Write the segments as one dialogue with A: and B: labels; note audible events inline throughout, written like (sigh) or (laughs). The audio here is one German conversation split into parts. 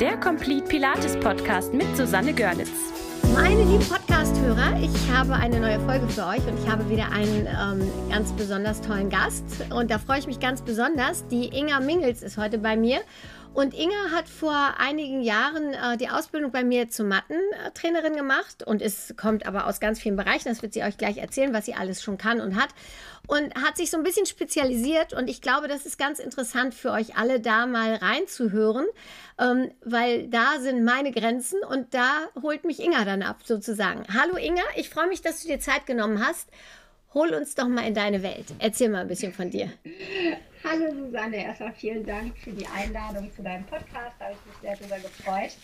A: der Complete Pilates Podcast mit Susanne Görlitz.
B: Meine lieben Podcast-Hörer, ich habe eine neue Folge für euch und ich habe wieder einen ähm, ganz besonders tollen Gast. Und da freue ich mich ganz besonders. Die Inga Mingels ist heute bei mir. Und Inga hat vor einigen Jahren äh, die Ausbildung bei mir zur Mattentrainerin gemacht und es kommt aber aus ganz vielen Bereichen. Das wird sie euch gleich erzählen, was sie alles schon kann und hat. Und hat sich so ein bisschen spezialisiert und ich glaube, das ist ganz interessant für euch alle, da mal reinzuhören, ähm, weil da sind meine Grenzen und da holt mich Inga dann ab, sozusagen. Hallo Inga, ich freue mich, dass du dir Zeit genommen hast. Hol uns doch mal in deine Welt. Erzähl mal ein bisschen von dir.
C: Hallo Susanne, erstmal vielen Dank für die Einladung zu deinem Podcast. Da habe ich mich sehr darüber gefreut.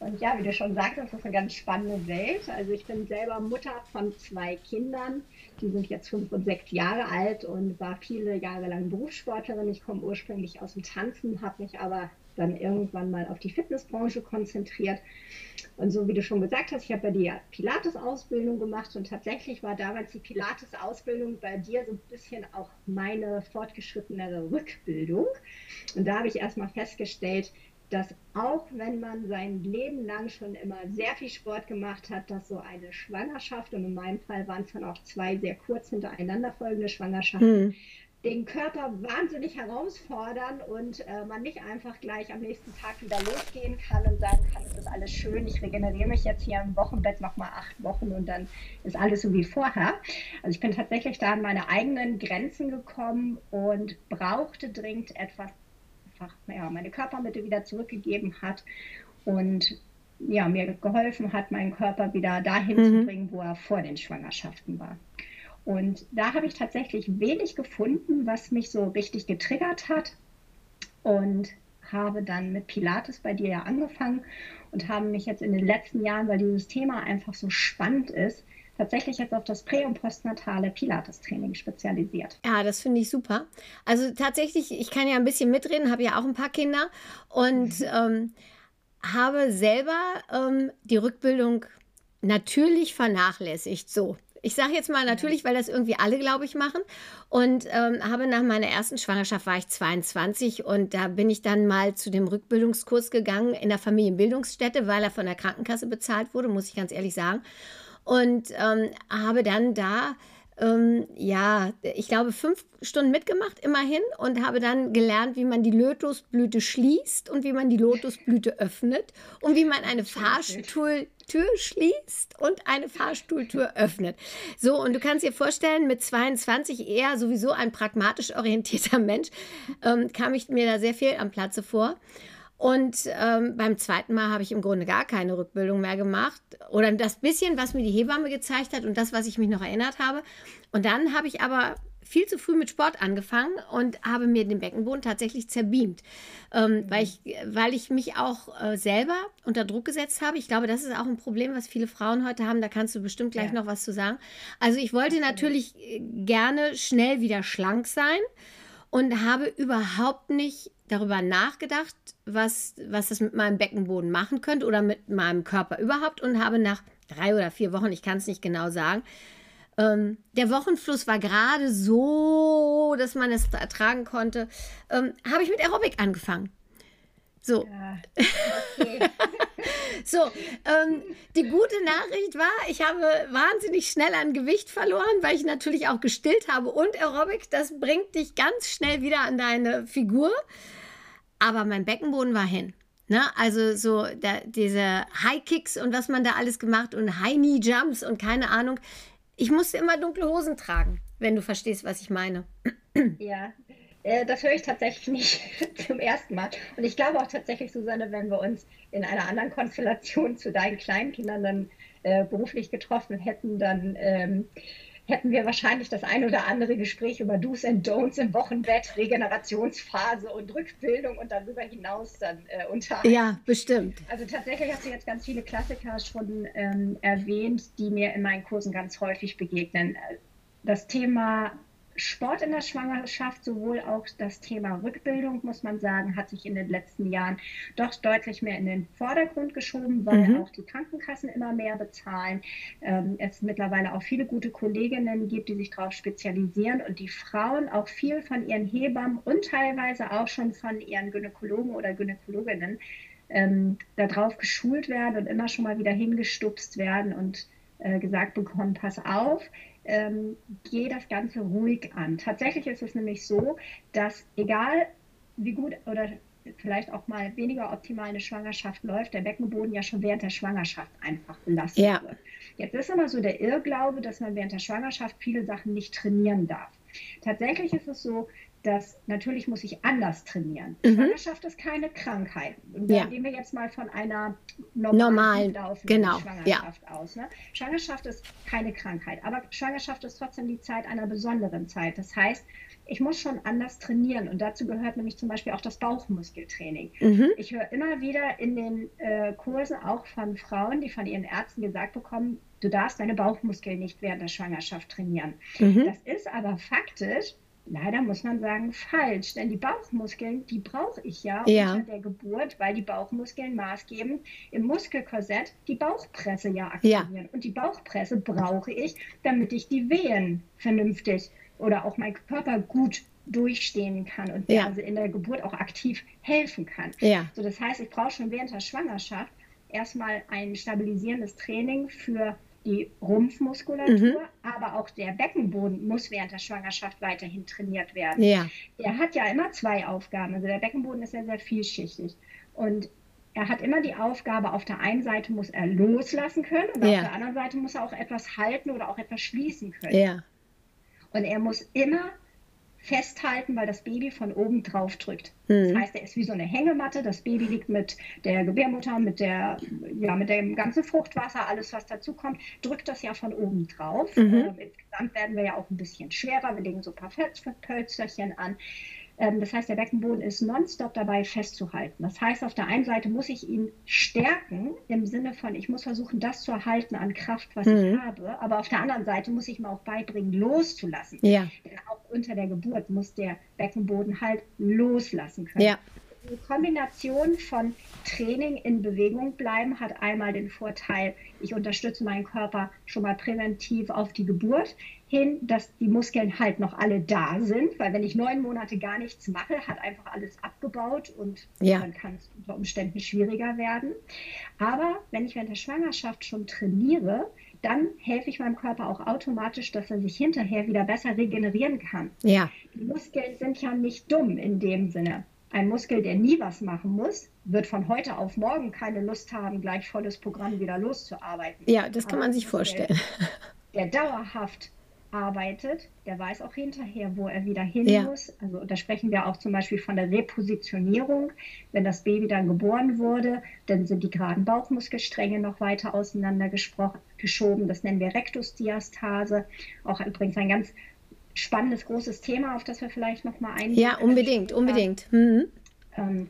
C: Und ja, wie du schon sagtest, das ist eine ganz spannende Welt. Also ich bin selber Mutter von zwei Kindern. Die sind jetzt fünf und sechs Jahre alt und war viele Jahre lang Berufssportlerin. Ich komme ursprünglich aus dem Tanzen, habe mich aber dann irgendwann mal auf die Fitnessbranche konzentriert. Und so wie du schon gesagt hast, ich habe ja die Pilates-Ausbildung gemacht und tatsächlich war damals die Pilates-Ausbildung bei dir so ein bisschen auch meine fortgeschrittenere Rückbildung. Und da habe ich erstmal festgestellt, dass auch wenn man sein Leben lang schon immer sehr viel Sport gemacht hat, dass so eine Schwangerschaft, und in meinem Fall waren es dann auch zwei sehr kurz hintereinander folgende Schwangerschaften, mhm den Körper wahnsinnig herausfordern und äh, man nicht einfach gleich am nächsten Tag wieder losgehen kann und sagen kann, es ist alles schön, ich regeneriere mich jetzt hier im Wochenbett nochmal acht Wochen und dann ist alles so wie vorher. Also ich bin tatsächlich da an meine eigenen Grenzen gekommen und brauchte dringend etwas, einfach ja, meine Körpermitte wieder zurückgegeben hat und ja, mir geholfen hat, meinen Körper wieder dahin mhm. zu bringen, wo er vor den Schwangerschaften war. Und da habe ich tatsächlich wenig gefunden, was mich so richtig getriggert hat. Und habe dann mit Pilates bei dir ja angefangen und habe mich jetzt in den letzten Jahren, weil dieses Thema einfach so spannend ist, tatsächlich jetzt auf das prä- und postnatale Pilates-Training spezialisiert.
B: Ja, das finde ich super. Also tatsächlich, ich kann ja ein bisschen mitreden, habe ja auch ein paar Kinder und mhm. ähm, habe selber ähm, die Rückbildung natürlich vernachlässigt. So, ich sage jetzt mal natürlich, weil das irgendwie alle, glaube ich, machen. Und ähm, habe nach meiner ersten Schwangerschaft war ich 22 und da bin ich dann mal zu dem Rückbildungskurs gegangen in der Familienbildungsstätte, weil er von der Krankenkasse bezahlt wurde, muss ich ganz ehrlich sagen. Und ähm, habe dann da ähm, ja, ich glaube, fünf Stunden mitgemacht, immerhin, und habe dann gelernt, wie man die Lotusblüte schließt und wie man die Lotusblüte öffnet und wie man eine Fahrstuhltür schließt und eine Fahrstuhltür öffnet. So, und du kannst dir vorstellen, mit 22 eher sowieso ein pragmatisch orientierter (laughs) Mensch, ähm, kam ich mir da sehr viel am Platze vor. Und ähm, beim zweiten Mal habe ich im Grunde gar keine Rückbildung mehr gemacht. Oder das bisschen, was mir die Hebamme gezeigt hat und das, was ich mich noch erinnert habe. Und dann habe ich aber viel zu früh mit Sport angefangen und habe mir den Beckenboden tatsächlich zerbeamt, ähm, mhm. weil, ich, weil ich mich auch äh, selber unter Druck gesetzt habe. Ich glaube, das ist auch ein Problem, was viele Frauen heute haben. Da kannst du bestimmt gleich ja. noch was zu sagen. Also ich wollte natürlich äh, gerne schnell wieder schlank sein und habe überhaupt nicht darüber nachgedacht, was, was das mit meinem Beckenboden machen könnte oder mit meinem Körper überhaupt und habe nach drei oder vier Wochen, ich kann es nicht genau sagen, ähm, der Wochenfluss war gerade so, dass man es ertragen konnte, ähm, habe ich mit Aerobic angefangen. So. Ja. Okay. (laughs) so, ähm, die gute Nachricht war, ich habe wahnsinnig schnell an Gewicht verloren, weil ich natürlich auch gestillt habe und Aerobic, das bringt dich ganz schnell wieder an deine Figur. Aber mein Beckenboden war hin. Ne? Also so der, diese High Kicks und was man da alles gemacht und High Knee Jumps und keine Ahnung. Ich musste immer dunkle Hosen tragen, wenn du verstehst, was ich meine.
C: Ja, äh, das höre ich tatsächlich nicht (laughs) zum ersten Mal. Und ich glaube auch tatsächlich, Susanne, wenn wir uns in einer anderen Konstellation zu deinen Kleinkindern dann äh, beruflich getroffen hätten, dann ähm, hätten wir wahrscheinlich das ein oder andere Gespräch über Do's and Don'ts im Wochenbett, Regenerationsphase und Rückbildung und darüber hinaus dann äh, unter.
B: Ja, bestimmt.
C: Also tatsächlich hast du jetzt ganz viele Klassiker schon ähm, erwähnt, die mir in meinen Kursen ganz häufig begegnen. Das Thema Sport in der Schwangerschaft, sowohl auch das Thema Rückbildung, muss man sagen, hat sich in den letzten Jahren doch deutlich mehr in den Vordergrund geschoben, weil mhm. auch die Krankenkassen immer mehr bezahlen. Ähm, es mittlerweile auch viele gute Kolleginnen gibt, die sich darauf spezialisieren und die Frauen auch viel von ihren Hebammen und teilweise auch schon von ihren Gynäkologen oder Gynäkologinnen ähm, darauf geschult werden und immer schon mal wieder hingestupst werden und äh, gesagt bekommen, pass auf, ähm, geh das Ganze ruhig an. Tatsächlich ist es nämlich so, dass egal wie gut oder vielleicht auch mal weniger optimal eine Schwangerschaft läuft, der Beckenboden ja schon während der Schwangerschaft einfach belastet ja. wird. Jetzt ist immer so der Irrglaube, dass man während der Schwangerschaft viele Sachen nicht trainieren darf. Tatsächlich ist es so, dass natürlich muss ich anders trainieren. Mhm. Schwangerschaft ist keine Krankheit. Und da ja. gehen wir jetzt mal von einer normalen, normalen
B: genau.
C: Schwangerschaft ja. aus. Ne? Schwangerschaft ist keine Krankheit, aber Schwangerschaft ist trotzdem die Zeit einer besonderen Zeit. Das heißt, ich muss schon anders trainieren und dazu gehört nämlich zum Beispiel auch das Bauchmuskeltraining. Mhm. Ich höre immer wieder in den äh, Kursen auch von Frauen, die von ihren Ärzten gesagt bekommen, du darfst deine Bauchmuskeln nicht während der Schwangerschaft trainieren. Mhm. Das ist aber faktisch Leider muss man sagen, falsch, denn die Bauchmuskeln, die brauche ich ja, ja, unter der Geburt, weil die Bauchmuskeln maßgebend im Muskelkorsett die Bauchpresse ja aktivieren. Ja. Und die Bauchpresse brauche ich, damit ich die Wehen vernünftig oder auch mein Körper gut durchstehen kann und ja. also in der Geburt auch aktiv helfen kann. Ja. So, das heißt, ich brauche schon während der Schwangerschaft erstmal ein stabilisierendes Training für die Rumpfmuskulatur, mhm. aber auch der Beckenboden muss während der Schwangerschaft weiterhin trainiert werden. Ja. Er hat ja immer zwei Aufgaben. Also der Beckenboden ist ja sehr vielschichtig. Und er hat immer die Aufgabe, auf der einen Seite muss er loslassen können und ja. auf der anderen Seite muss er auch etwas halten oder auch etwas schließen können. Ja. Und er muss immer festhalten, weil das Baby von oben drauf drückt. Mhm. Das heißt, er ist wie so eine Hängematte. Das Baby liegt mit der Gebärmutter, mit der, ja, mit dem ganzen Fruchtwasser, alles was dazu kommt, drückt das ja von oben drauf. Mhm. Ähm, insgesamt werden wir ja auch ein bisschen schwerer. Wir legen so ein paar Pölsterchen an. Ähm, das heißt, der Beckenboden ist nonstop dabei festzuhalten. Das heißt, auf der einen Seite muss ich ihn stärken im Sinne von, ich muss versuchen, das zu erhalten an Kraft, was mhm. ich habe. Aber auf der anderen Seite muss ich mir auch beibringen, loszulassen. Ja. Denn auch unter der Geburt muss der Beckenboden halt loslassen können. Ja. Die Kombination von Training in Bewegung bleiben hat einmal den Vorteil, ich unterstütze meinen Körper schon mal präventiv auf die Geburt hin, dass die Muskeln halt noch alle da sind, weil wenn ich neun Monate gar nichts mache, hat einfach alles abgebaut und ja. dann kann es unter Umständen schwieriger werden. Aber wenn ich während der Schwangerschaft schon trainiere, dann helfe ich meinem Körper auch automatisch, dass er sich hinterher wieder besser regenerieren kann. Ja. Die Muskeln sind ja nicht dumm in dem Sinne. Ein Muskel, der nie was machen muss, wird von heute auf morgen keine Lust haben, gleich volles Programm wieder loszuarbeiten.
B: Ja, das kann Aber man sich vorstellen. (laughs)
C: Der dauerhaft arbeitet, der weiß auch hinterher, wo er wieder hin ja. muss. Also da sprechen wir auch zum Beispiel von der Repositionierung. Wenn das Baby dann geboren wurde, dann sind die geraden Bauchmuskelstränge noch weiter auseinander geschoben. Das nennen wir Rektusdiastase. Auch übrigens ein ganz spannendes, großes Thema, auf das wir vielleicht noch mal eingehen.
B: Ja, unbedingt, unbedingt. Mhm.
C: Ähm,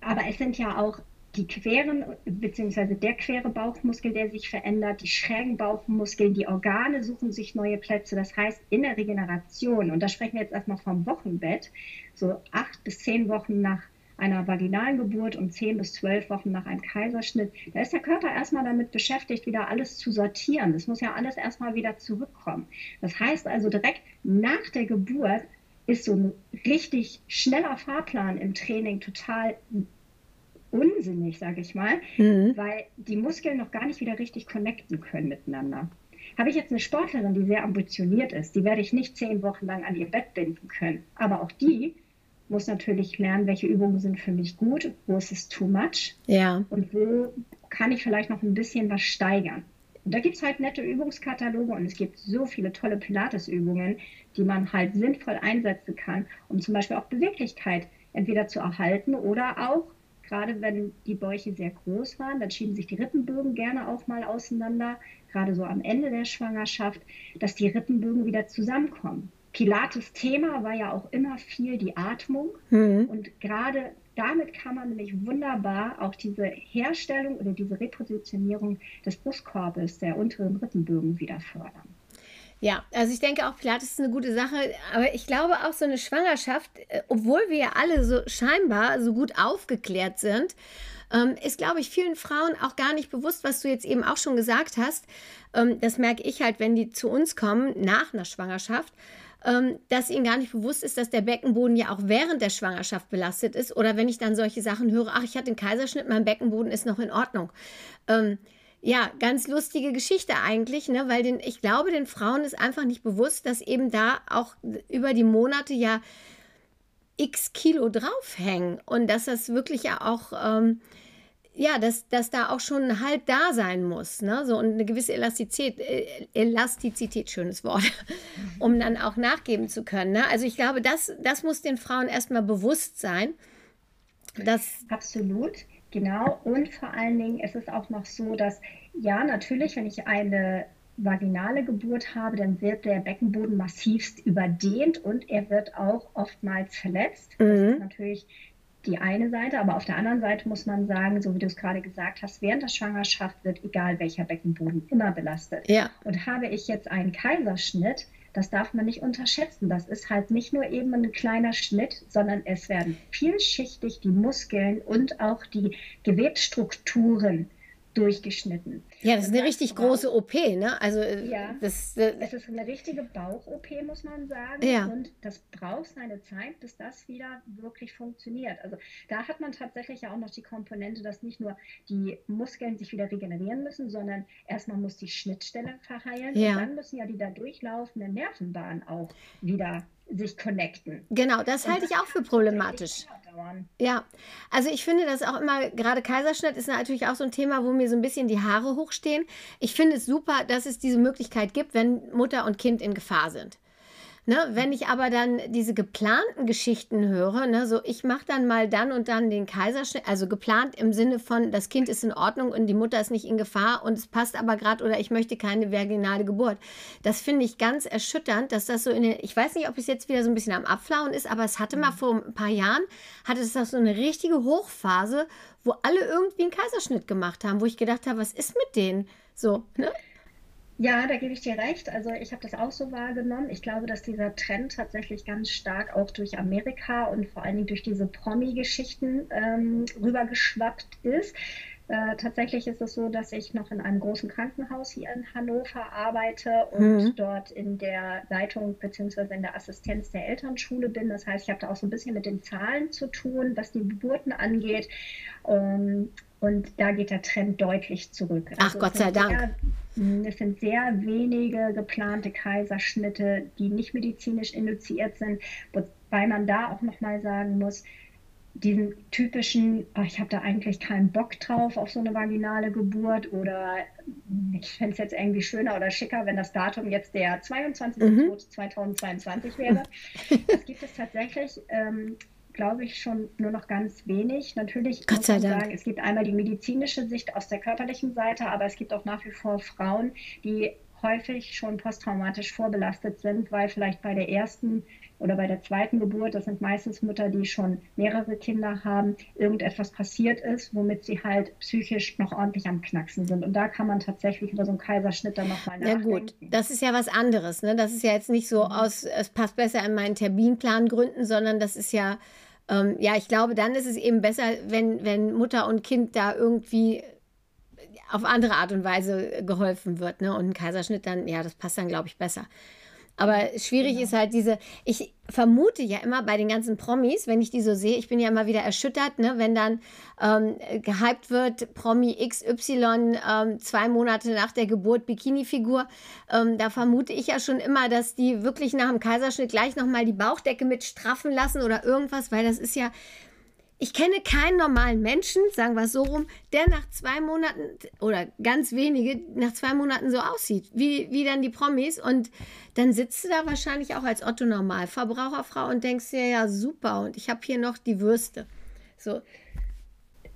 C: aber es sind ja auch die queren, beziehungsweise der quere Bauchmuskel, der sich verändert, die schrägen Bauchmuskeln, die Organe suchen sich neue Plätze. Das heißt, in der Regeneration, und da sprechen wir jetzt erstmal vom Wochenbett, so acht bis zehn Wochen nach einer vaginalen Geburt und zehn bis zwölf Wochen nach einem Kaiserschnitt, da ist der Körper erstmal damit beschäftigt, wieder alles zu sortieren. Das muss ja alles erstmal wieder zurückkommen. Das heißt also, direkt nach der Geburt ist so ein richtig schneller Fahrplan im Training total unsinnig, sage ich mal, mhm. weil die Muskeln noch gar nicht wieder richtig connecten können miteinander. Habe ich jetzt eine Sportlerin, die sehr ambitioniert ist, die werde ich nicht zehn Wochen lang an ihr Bett binden können. Aber auch die muss natürlich lernen, welche Übungen sind für mich gut, wo ist es too much ja. und wo kann ich vielleicht noch ein bisschen was steigern. Und da gibt es halt nette Übungskataloge und es gibt so viele tolle Pilates-Übungen, die man halt sinnvoll einsetzen kann, um zum Beispiel auch Beweglichkeit entweder zu erhalten oder auch Gerade wenn die Bäuche sehr groß waren, dann schieben sich die Rippenbögen gerne auch mal auseinander, gerade so am Ende der Schwangerschaft, dass die Rippenbögen wieder zusammenkommen. Pilates Thema war ja auch immer viel die Atmung mhm. und gerade damit kann man nämlich wunderbar auch diese Herstellung oder diese Repositionierung des Brustkorbes der unteren Rippenbögen wieder fördern.
B: Ja, also ich denke auch, Pilates ist eine gute Sache, aber ich glaube auch so eine Schwangerschaft, äh, obwohl wir ja alle so scheinbar so gut aufgeklärt sind, ähm, ist, glaube ich, vielen Frauen auch gar nicht bewusst, was du jetzt eben auch schon gesagt hast. Ähm, das merke ich halt, wenn die zu uns kommen nach einer Schwangerschaft. Ähm, dass ihnen gar nicht bewusst ist, dass der Beckenboden ja auch während der Schwangerschaft belastet ist. Oder wenn ich dann solche Sachen höre, ach, ich hatte einen Kaiserschnitt, mein Beckenboden ist noch in Ordnung. Ähm, ja, ganz lustige Geschichte eigentlich, ne? weil den, ich glaube, den Frauen ist einfach nicht bewusst, dass eben da auch über die Monate ja x Kilo draufhängen und dass das wirklich ja auch, ähm, ja, dass, dass da auch schon ein Halt da sein muss, ne? so und eine gewisse Elastizität, äh, Elastizität, schönes Wort, um dann auch nachgeben zu können. Ne? Also ich glaube, das, das muss den Frauen erstmal bewusst sein. Dass
C: Absolut. Genau, und vor allen Dingen ist es auch noch so, dass ja, natürlich, wenn ich eine vaginale Geburt habe, dann wird der Beckenboden massivst überdehnt und er wird auch oftmals verletzt. Mhm. Das ist natürlich die eine Seite, aber auf der anderen Seite muss man sagen, so wie du es gerade gesagt hast, während der Schwangerschaft wird egal welcher Beckenboden immer belastet. Ja. Und habe ich jetzt einen Kaiserschnitt, das darf man nicht unterschätzen. Das ist halt nicht nur eben ein kleiner Schnitt, sondern es werden vielschichtig die Muskeln und auch die Gewebsstrukturen durchgeschnitten.
B: Ja, das ist eine richtig große OP, ne?
C: Also äh, ja, das, äh, es ist eine richtige Bauch-OP, muss man sagen. Ja. Und das braucht seine Zeit, bis das wieder wirklich funktioniert. Also da hat man tatsächlich ja auch noch die Komponente, dass nicht nur die Muskeln sich wieder regenerieren müssen, sondern erstmal muss die Schnittstelle verheilen ja. und dann müssen ja die da durchlaufenden Nervenbahnen auch wieder sich connecten.
B: Genau, das und halte das ich auch für problematisch. Ja, also ich finde das auch immer, gerade Kaiserschnitt ist natürlich auch so ein Thema, wo mir so ein bisschen die Haare hochstehen. Ich finde es super, dass es diese Möglichkeit gibt, wenn Mutter und Kind in Gefahr sind. Ne, wenn ich aber dann diese geplanten Geschichten höre, ne, so ich mache dann mal dann und dann den Kaiserschnitt, also geplant im Sinne von, das Kind ist in Ordnung und die Mutter ist nicht in Gefahr und es passt aber gerade oder ich möchte keine vaginale Geburt. Das finde ich ganz erschütternd, dass das so in den, ich weiß nicht, ob es jetzt wieder so ein bisschen am Abflauen ist, aber es hatte mal vor ein paar Jahren, hatte es das so eine richtige Hochphase, wo alle irgendwie einen Kaiserschnitt gemacht haben, wo ich gedacht habe, was ist mit denen? So, ne?
C: Ja, da gebe ich dir recht. Also ich habe das auch so wahrgenommen. Ich glaube, dass dieser Trend tatsächlich ganz stark auch durch Amerika und vor allen Dingen durch diese Promi-Geschichten ähm, rübergeschwappt ist. Äh, tatsächlich ist es so, dass ich noch in einem großen Krankenhaus hier in Hannover arbeite und mhm. dort in der Leitung bzw. in der Assistenz der Elternschule bin. Das heißt, ich habe da auch so ein bisschen mit den Zahlen zu tun, was die Geburten angeht. Ähm, und da geht der Trend deutlich zurück.
B: Ach, also Gott sei Dank.
C: Sehr, hm, es sind sehr wenige geplante Kaiserschnitte, die nicht medizinisch induziert sind, wobei man da auch nochmal sagen muss, diesen typischen, ach, ich habe da eigentlich keinen Bock drauf auf so eine vaginale Geburt oder ich fände es jetzt irgendwie schöner oder schicker, wenn das Datum jetzt der 22. Mhm. 2022 wäre. (laughs) Das gibt es tatsächlich. Ähm, glaube ich, schon nur noch ganz wenig. Natürlich
B: Gott muss man Dank. sagen,
C: es gibt einmal die medizinische Sicht aus der körperlichen Seite, aber es gibt auch nach wie vor Frauen, die häufig schon posttraumatisch vorbelastet sind, weil vielleicht bei der ersten oder bei der zweiten Geburt, das sind meistens Mütter, die schon mehrere Kinder haben, irgendetwas passiert ist, womit sie halt psychisch noch ordentlich am Knacksen sind. Und da kann man tatsächlich über so einen Kaiserschnitt dann nochmal nachdenken. Ja gut,
B: das ist ja was anderes. Ne? Das ist ja jetzt nicht so mhm. aus, es passt besser in meinen Terminplan gründen, sondern das ist ja ähm, ja, ich glaube, dann ist es eben besser, wenn, wenn Mutter und Kind da irgendwie auf andere Art und Weise geholfen wird. Ne? Und ein Kaiserschnitt dann, ja, das passt dann, glaube ich, besser. Aber schwierig genau. ist halt diese, ich vermute ja immer bei den ganzen Promis, wenn ich die so sehe, ich bin ja immer wieder erschüttert, ne, wenn dann ähm, gehypt wird, Promi XY ähm, zwei Monate nach der Geburt Bikini-Figur, ähm, da vermute ich ja schon immer, dass die wirklich nach dem Kaiserschnitt gleich nochmal die Bauchdecke mit straffen lassen oder irgendwas, weil das ist ja ich kenne keinen normalen Menschen, sagen wir es so rum, der nach zwei Monaten oder ganz wenige nach zwei Monaten so aussieht, wie, wie dann die Promis. Und dann sitzt du da wahrscheinlich auch als Otto Normalverbraucherfrau und denkst dir, ja, super, und ich habe hier noch die Würste. So,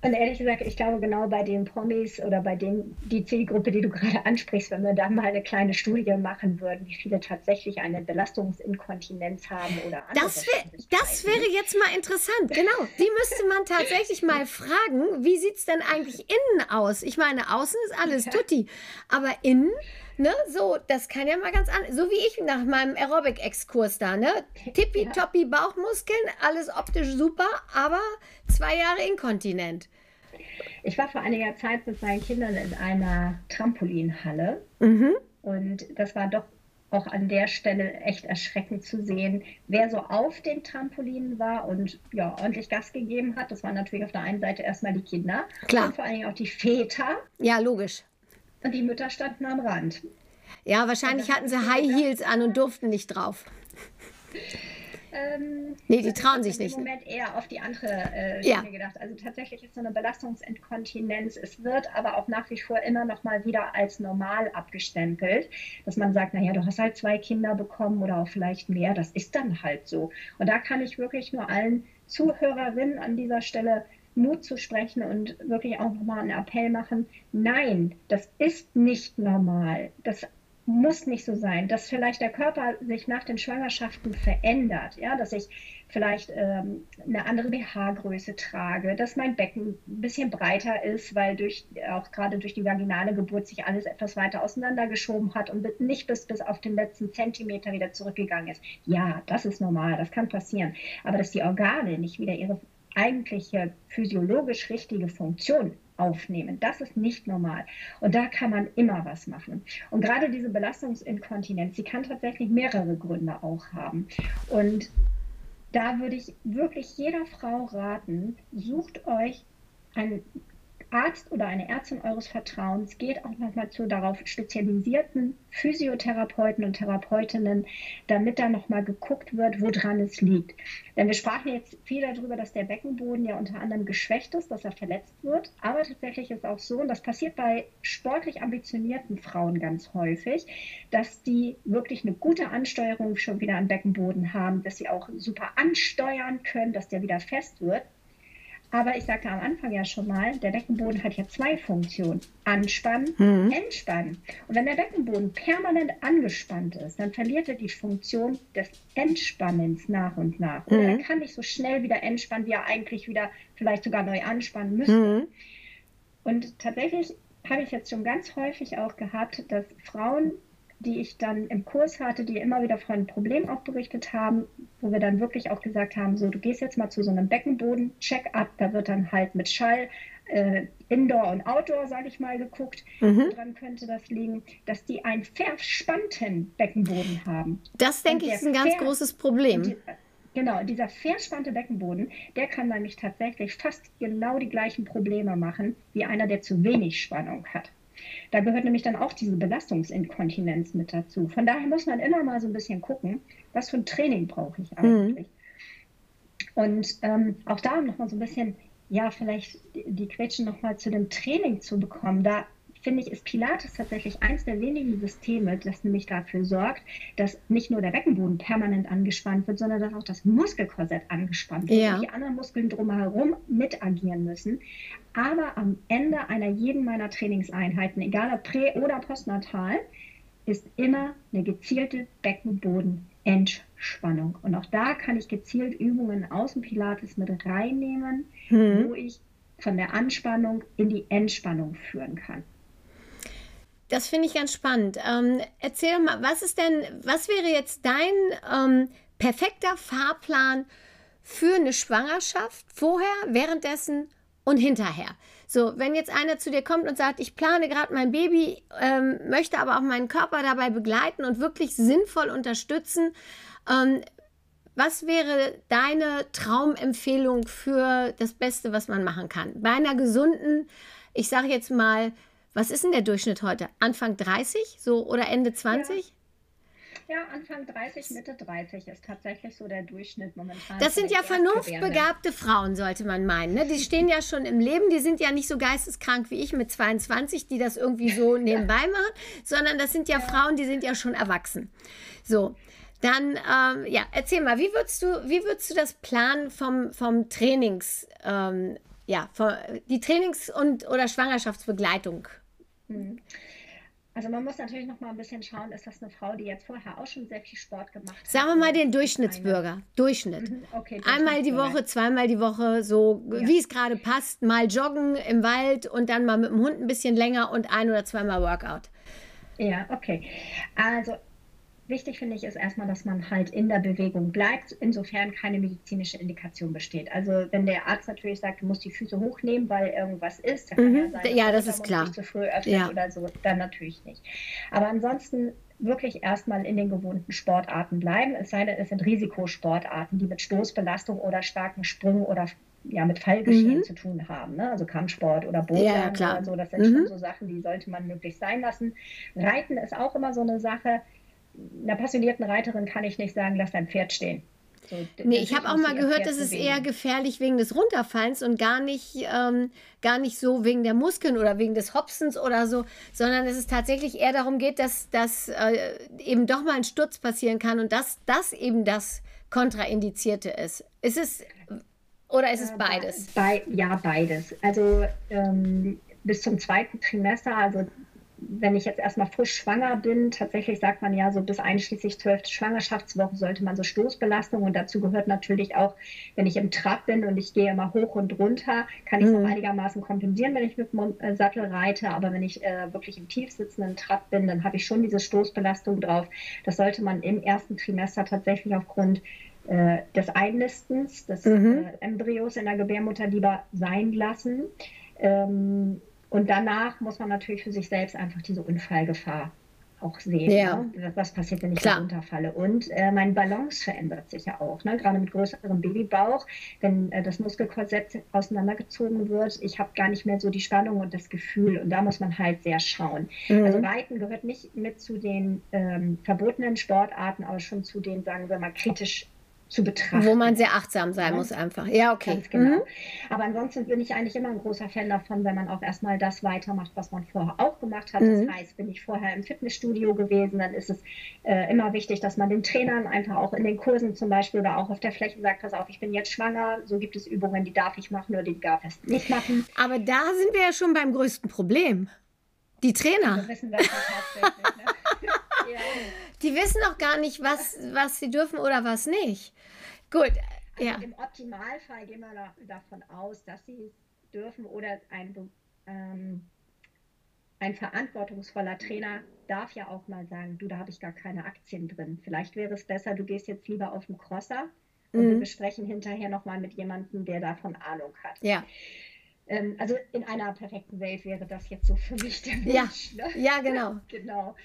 C: und ehrlich gesagt, ich glaube genau bei den Promis oder bei den, die Zielgruppe, die du gerade (laughs) ansprichst, wenn wir da mal eine kleine Studie machen würden, wie viele tatsächlich eine Belastungsinkontinenz haben oder
B: das, wär, das wäre jetzt mal interessant, genau. Die müsste man tatsächlich mal fragen, wie sieht es denn eigentlich innen aus? Ich meine, außen ist alles tutti, aber innen Ne, so, das kann ja mal ganz anders. So wie ich nach meinem Aerobic-Exkurs da, ne? (laughs) Tippitoppi Bauchmuskeln, alles optisch super, aber zwei Jahre inkontinent.
C: Ich war vor einiger Zeit mit meinen Kindern in einer Trampolinhalle mhm. und das war doch auch an der Stelle echt erschreckend zu sehen, wer so auf den Trampolinen war und ja, ordentlich Gas gegeben hat. Das waren natürlich auf der einen Seite erstmal die Kinder
B: Klar.
C: und vor allen Dingen auch die Väter.
B: Ja, logisch.
C: Und die Mütter standen am Rand.
B: Ja, wahrscheinlich hatten sie High Heels an und durften nicht drauf.
C: Ähm,
B: nee, die trauen sich nicht.
C: Ich habe im Moment eher auf die andere äh,
B: ja.
C: Gedacht. Also tatsächlich ist so eine Belastungsinkontinenz. Es wird aber auch nach wie vor immer noch mal wieder als normal abgestempelt, dass man sagt, naja, du hast halt zwei Kinder bekommen oder auch vielleicht mehr. Das ist dann halt so. Und da kann ich wirklich nur allen Zuhörerinnen an dieser Stelle Mut zu sprechen und wirklich auch nochmal einen Appell machen. Nein, das ist nicht normal. Das muss nicht so sein, dass vielleicht der Körper sich nach den Schwangerschaften verändert, ja, dass ich vielleicht ähm, eine andere BH-Größe trage, dass mein Becken ein bisschen breiter ist, weil durch auch gerade durch die vaginale Geburt sich alles etwas weiter auseinandergeschoben hat und nicht bis, bis auf den letzten Zentimeter wieder zurückgegangen ist. Ja, das ist normal, das kann passieren. Aber dass die Organe nicht wieder ihre eigentliche physiologisch richtige Funktion aufnehmen. Das ist nicht normal. Und da kann man immer was machen. Und gerade diese Belastungsinkontinenz, die kann tatsächlich mehrere Gründe auch haben. Und da würde ich wirklich jeder Frau raten, sucht euch einen Arzt oder eine Ärztin eures Vertrauens geht auch nochmal zu darauf spezialisierten Physiotherapeuten und Therapeutinnen, damit da nochmal geguckt wird, woran es liegt. Denn wir sprachen jetzt viel darüber, dass der Beckenboden ja unter anderem geschwächt ist, dass er verletzt wird. Aber tatsächlich ist auch so, und das passiert bei sportlich ambitionierten Frauen ganz häufig, dass die wirklich eine gute Ansteuerung schon wieder am Beckenboden haben, dass sie auch super ansteuern können, dass der wieder fest wird. Aber ich sagte am Anfang ja schon mal, der Beckenboden hat ja zwei Funktionen. Anspannen, mhm. entspannen. Und wenn der Beckenboden permanent angespannt ist, dann verliert er die Funktion des Entspannens nach und nach. Mhm. er kann nicht so schnell wieder entspannen, wie er eigentlich wieder vielleicht sogar neu anspannen müsste. Mhm. Und tatsächlich habe ich jetzt schon ganz häufig auch gehabt, dass Frauen die ich dann im Kurs hatte, die immer wieder von einem Problem auch berichtet haben, wo wir dann wirklich auch gesagt haben, so, du gehst jetzt mal zu so einem Beckenboden-Check-up, da wird dann halt mit Schall äh, Indoor und Outdoor, sage ich mal, geguckt. Mhm. Daran könnte das liegen, dass die einen verspannten Beckenboden haben.
B: Das, denke ich, ist ein ganz großes Problem. Die,
C: Genau, dieser verspannte Beckenboden, der kann nämlich tatsächlich fast genau die gleichen Probleme machen wie einer, der zu wenig Spannung hat. Da gehört nämlich dann auch diese Belastungsinkontinenz mit dazu. Von daher muss man immer mal so ein bisschen gucken, was für ein Training brauche ich eigentlich. Mhm. Und ähm, auch da nochmal so ein bisschen, ja, vielleicht die Quetschen nochmal zu dem Training zu bekommen. Da finde ich, ist Pilates tatsächlich eins der wenigen Systeme, das nämlich dafür sorgt, dass nicht nur der Beckenboden permanent angespannt wird, sondern dass auch das Muskelkorsett angespannt wird ja. und die anderen Muskeln drumherum mit agieren müssen. Aber am Ende einer jeden meiner Trainingseinheiten, egal ob prä- oder postnatal, ist immer eine gezielte Beckenbodenentspannung. Und auch da kann ich gezielt Übungen aus dem Pilates mit reinnehmen, hm. wo ich von der Anspannung in die Entspannung führen kann.
B: Das finde ich ganz spannend. Ähm, erzähl mal, was ist denn, was wäre jetzt dein ähm, perfekter Fahrplan für eine Schwangerschaft vorher, währenddessen und hinterher? So, wenn jetzt einer zu dir kommt und sagt, ich plane gerade mein Baby, ähm, möchte aber auch meinen Körper dabei begleiten und wirklich sinnvoll unterstützen, ähm, was wäre deine Traumempfehlung für das Beste, was man machen kann? Bei einer gesunden, ich sage jetzt mal, was ist denn der Durchschnitt heute? Anfang 30 so oder Ende 20?
C: Ja. ja Anfang 30, Mitte 30 ist tatsächlich so der Durchschnitt momentan.
B: Das sind ja vernunftbegabte Frauen, sollte man meinen. Ne? Die stehen ja schon im Leben, die sind ja nicht so geisteskrank wie ich mit 22, die das irgendwie so (laughs) nebenbei ja. machen, sondern das sind ja, ja, Frauen, die sind ja schon erwachsen. So. Dann, ähm, ja, erzähl mal, wie würdest du, wie würdest du das planen vom, vom Trainings, ähm, ja, die Trainings- und oder Schwangerschaftsbegleitung
C: hm. Also man muss natürlich noch mal ein bisschen schauen, ist das eine Frau, die jetzt vorher auch schon sehr viel Sport gemacht hat?
B: Sagen wir mal den Durchschnittsbürger. Durchschnitt. Mhm, okay, Einmal die Woche, zweimal die Woche, so ja. wie es gerade passt. Mal joggen im Wald und dann mal mit dem Hund ein bisschen länger und ein oder zweimal Workout.
C: Ja, okay. Also Wichtig finde ich ist erstmal, dass man halt in der Bewegung bleibt, insofern keine medizinische Indikation besteht. Also wenn der Arzt natürlich sagt, du musst die Füße hochnehmen, weil irgendwas ist,
B: dann mhm. kann ja sein, ja, das ist klar.
C: zu früh öffnet ja. oder so, dann natürlich nicht. Aber ansonsten wirklich erstmal in den gewohnten Sportarten bleiben, es sei denn, es sind Risikosportarten, die mit Stoßbelastung oder starken Sprüngen oder ja, mit Fallgeschehen mhm. zu tun haben. Ne? Also Kampfsport oder Boden ja, oder so. Das sind mhm. schon so Sachen, die sollte man möglichst sein lassen. Reiten ist auch immer so eine Sache. Einer passionierten Reiterin kann ich nicht sagen, lass dein Pferd stehen.
B: So, nee, ich habe auch mal gehört, das ist eher gefährlich wegen des Runterfallens und gar nicht, ähm, gar nicht so wegen der Muskeln oder wegen des Hopsens oder so, sondern dass es tatsächlich eher darum geht, dass, dass äh, eben doch mal ein Sturz passieren kann und dass das eben das Kontraindizierte ist. Ist es oder ist es äh, beides?
C: Be ja, beides. Also ähm, bis zum zweiten Trimester, also wenn ich jetzt erstmal frisch schwanger bin, tatsächlich sagt man ja so bis einschließlich zwölfte Schwangerschaftswoche sollte man so Stoßbelastung und dazu gehört natürlich auch, wenn ich im Trab bin und ich gehe immer hoch und runter, kann ich es mhm. einigermaßen kompensieren, wenn ich mit dem Sattel reite, aber wenn ich äh, wirklich im tief sitzenden Trab bin, dann habe ich schon diese Stoßbelastung drauf. Das sollte man im ersten Trimester tatsächlich aufgrund äh, des Einnistens des mhm. äh, Embryos in der Gebärmutter lieber sein lassen. Ähm, und danach muss man natürlich für sich selbst einfach diese Unfallgefahr auch sehen. Ja. Ne? Was passiert, wenn ich Klar. da runterfalle? Und äh, mein Balance verändert sich ja auch. Ne? Gerade mit größerem Babybauch, wenn äh, das Muskelkorsett auseinandergezogen wird, ich habe gar nicht mehr so die Spannung und das Gefühl. Und da muss man halt sehr schauen. Mhm. Also Reiten gehört nicht mit zu den ähm, verbotenen Sportarten, aber schon zu den, sagen wir mal, kritisch zu betrachten.
B: Wo man sehr achtsam sein ja. muss einfach. Ja, okay. Ganz
C: genau. Mhm. Aber ansonsten bin ich eigentlich immer ein großer Fan davon, wenn man auch erstmal das weitermacht, was man vorher auch gemacht hat. Mhm. Das heißt, bin ich vorher im Fitnessstudio gewesen, dann ist es äh, immer wichtig, dass man den Trainern einfach auch in den Kursen zum Beispiel oder auch auf der Fläche sagt, pass auf, ich bin jetzt schwanger, so gibt es Übungen, die darf ich machen oder die darf ich nicht machen.
B: Aber da sind wir ja schon beim größten Problem. Die Trainer. Wir wissen das tatsächlich. Ne? (laughs) ja. Die wissen auch gar nicht, was, was sie dürfen oder was nicht. Gut.
C: Also ja. Im Optimalfall gehen wir da, davon aus, dass sie es dürfen oder ein, ähm, ein verantwortungsvoller Trainer darf ja auch mal sagen, du, da habe ich gar keine Aktien drin. Vielleicht wäre es besser, du gehst jetzt lieber auf den Crosser und mhm. wir besprechen hinterher nochmal mit jemandem, der davon Ahnung hat.
B: Ja.
C: Ähm, also in einer perfekten Welt wäre das jetzt so für mich der
B: Wunsch. Ja, ne? ja genau. (laughs)
C: genau.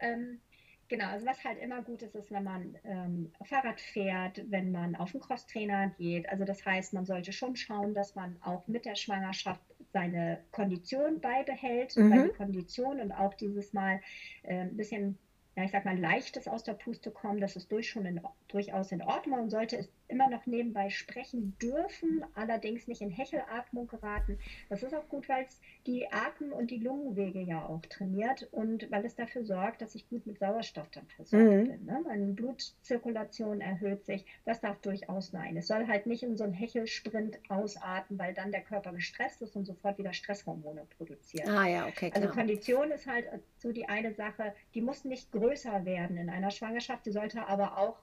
C: Ähm, Genau, also was halt immer gut ist, ist, wenn man ähm, Fahrrad fährt, wenn man auf den Crosstrainer geht. Also das heißt, man sollte schon schauen, dass man auch mit der Schwangerschaft seine Kondition beibehält, mhm. die Kondition und auch dieses Mal äh, ein bisschen ja, ich sag mal, leichtes aus der Puste kommen, das ist durch schon in, durchaus in Ordnung. Man sollte es immer noch nebenbei sprechen dürfen, allerdings nicht in Hechelatmung geraten. Das ist auch gut, weil es die Atem- und die Lungenwege ja auch trainiert und weil es dafür sorgt, dass ich gut mit Sauerstoff dann versorgt mhm. bin. Ne? Meine Blutzirkulation erhöht sich. Das darf durchaus sein. Es soll halt nicht in so einen Hechelsprint ausarten, weil dann der Körper gestresst ist und sofort wieder Stresshormone produziert.
B: Ah ja, okay.
C: Also klar. Also Kondition ist halt so die eine Sache, die muss nicht größer größer werden in einer Schwangerschaft. Sie sollte aber auch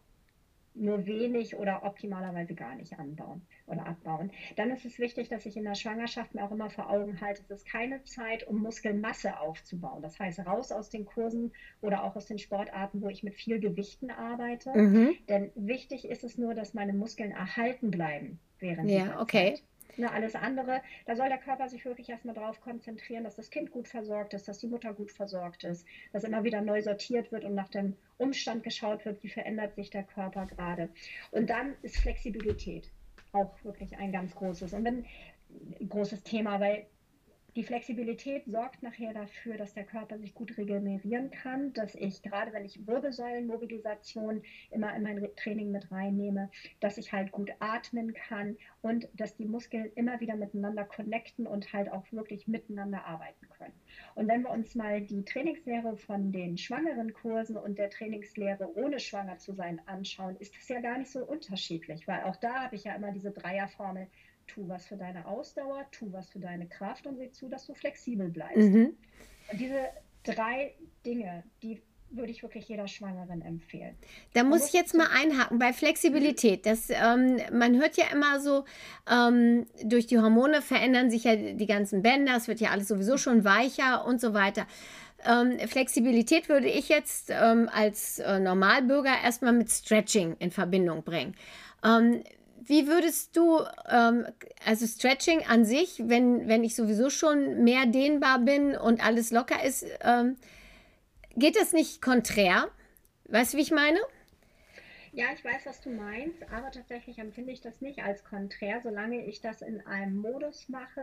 C: nur wenig oder optimalerweise gar nicht anbauen oder abbauen. Dann ist es wichtig, dass ich in der Schwangerschaft mir auch immer vor Augen halte, es ist keine Zeit, um Muskelmasse aufzubauen. Das heißt, raus aus den Kursen oder auch aus den Sportarten, wo ich mit viel Gewichten arbeite. Mhm. Denn wichtig ist es nur, dass meine Muskeln erhalten bleiben während
B: ja, dieser okay. Zeit.
C: Ne, alles andere, da soll der Körper sich wirklich erstmal darauf konzentrieren, dass das Kind gut versorgt ist, dass die Mutter gut versorgt ist, dass immer wieder neu sortiert wird und nach dem Umstand geschaut wird, wie verändert sich der Körper gerade. Und dann ist Flexibilität auch wirklich ein ganz großes und wenn großes Thema, weil die Flexibilität sorgt nachher dafür, dass der Körper sich gut regenerieren kann, dass ich gerade wenn ich Wirbelsäulenmobilisation immer in mein Training mit reinnehme, dass ich halt gut atmen kann und dass die Muskeln immer wieder miteinander connecten und halt auch wirklich miteinander arbeiten können. Und wenn wir uns mal die Trainingslehre von den schwangeren Kursen und der Trainingslehre ohne schwanger zu sein anschauen, ist das ja gar nicht so unterschiedlich, weil auch da habe ich ja immer diese Dreierformel tu was für deine Ausdauer, tu was für deine Kraft und sieh zu, dass du flexibel bleibst. Mhm. Und diese drei Dinge, die würde ich wirklich jeder Schwangeren empfehlen.
B: Da muss ich jetzt mal einhaken bei Flexibilität. Das, ähm, man hört ja immer so, ähm, durch die Hormone verändern sich ja die ganzen Bänder, es wird ja alles sowieso schon weicher und so weiter. Ähm, Flexibilität würde ich jetzt ähm, als äh, Normalbürger erstmal mit Stretching in Verbindung bringen. Wie würdest du, ähm, also Stretching an sich, wenn, wenn ich sowieso schon mehr dehnbar bin und alles locker ist, ähm, geht das nicht konträr? Weißt du, wie ich meine?
C: Ja, ich weiß, was du meinst, aber tatsächlich empfinde ich das nicht als konträr, solange ich das in einem Modus mache,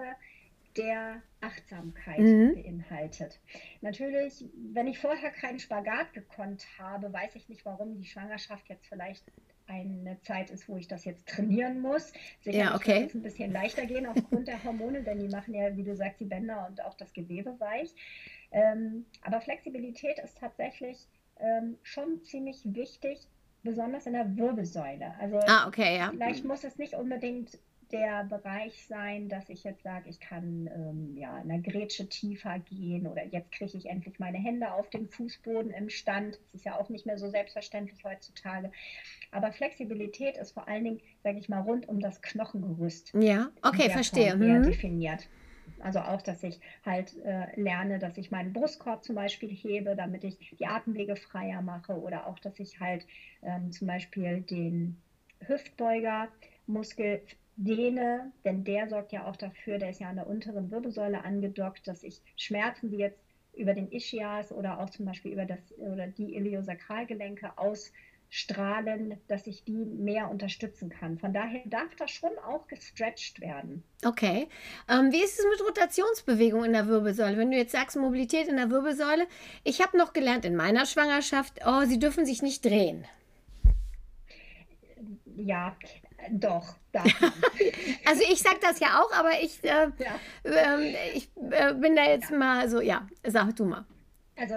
C: der Achtsamkeit mhm. beinhaltet. Natürlich, wenn ich vorher keinen Spagat gekonnt habe, weiß ich nicht, warum die Schwangerschaft jetzt vielleicht eine Zeit ist, wo ich das jetzt trainieren muss. Sicherlich ja, okay. es ein bisschen leichter gehen aufgrund der Hormone, denn die machen ja, wie du sagst, die Bänder und auch das Gewebe weich. Ähm, aber Flexibilität ist tatsächlich ähm, schon ziemlich wichtig, besonders in der Wirbelsäule. Also
B: ah, okay, ja.
C: vielleicht muss es nicht unbedingt der Bereich sein, dass ich jetzt sage, ich kann ähm, ja in der Grätsche tiefer gehen oder jetzt kriege ich endlich meine Hände auf den Fußboden im Stand. Das ist ja auch nicht mehr so selbstverständlich heutzutage. Aber Flexibilität ist vor allen Dingen, sage ich mal, rund um das Knochengerüst.
B: Ja, okay, verstehe. Mhm.
C: definiert. Also auch, dass ich halt äh, lerne, dass ich meinen Brustkorb zum Beispiel hebe, damit ich die Atemwege freier mache oder auch, dass ich halt ähm, zum Beispiel den Hüftbeugermuskel dehne, denn der sorgt ja auch dafür, der ist ja an der unteren Wirbelsäule angedockt, dass ich Schmerzen, die jetzt über den Ischias oder auch zum Beispiel über das oder die Iliosakralgelenke aus strahlen, dass ich die mehr unterstützen kann. Von daher darf das schon auch gestretched werden.
B: Okay. Ähm, wie ist es mit Rotationsbewegung in der Wirbelsäule? Wenn du jetzt sagst Mobilität in der Wirbelsäule, ich habe noch gelernt in meiner Schwangerschaft, oh, sie dürfen sich nicht drehen.
C: Ja, doch. (laughs)
B: also ich sage das ja auch, aber ich, äh, ja. äh, ich äh, bin da jetzt ja. mal so, ja, sag du mal.
C: Also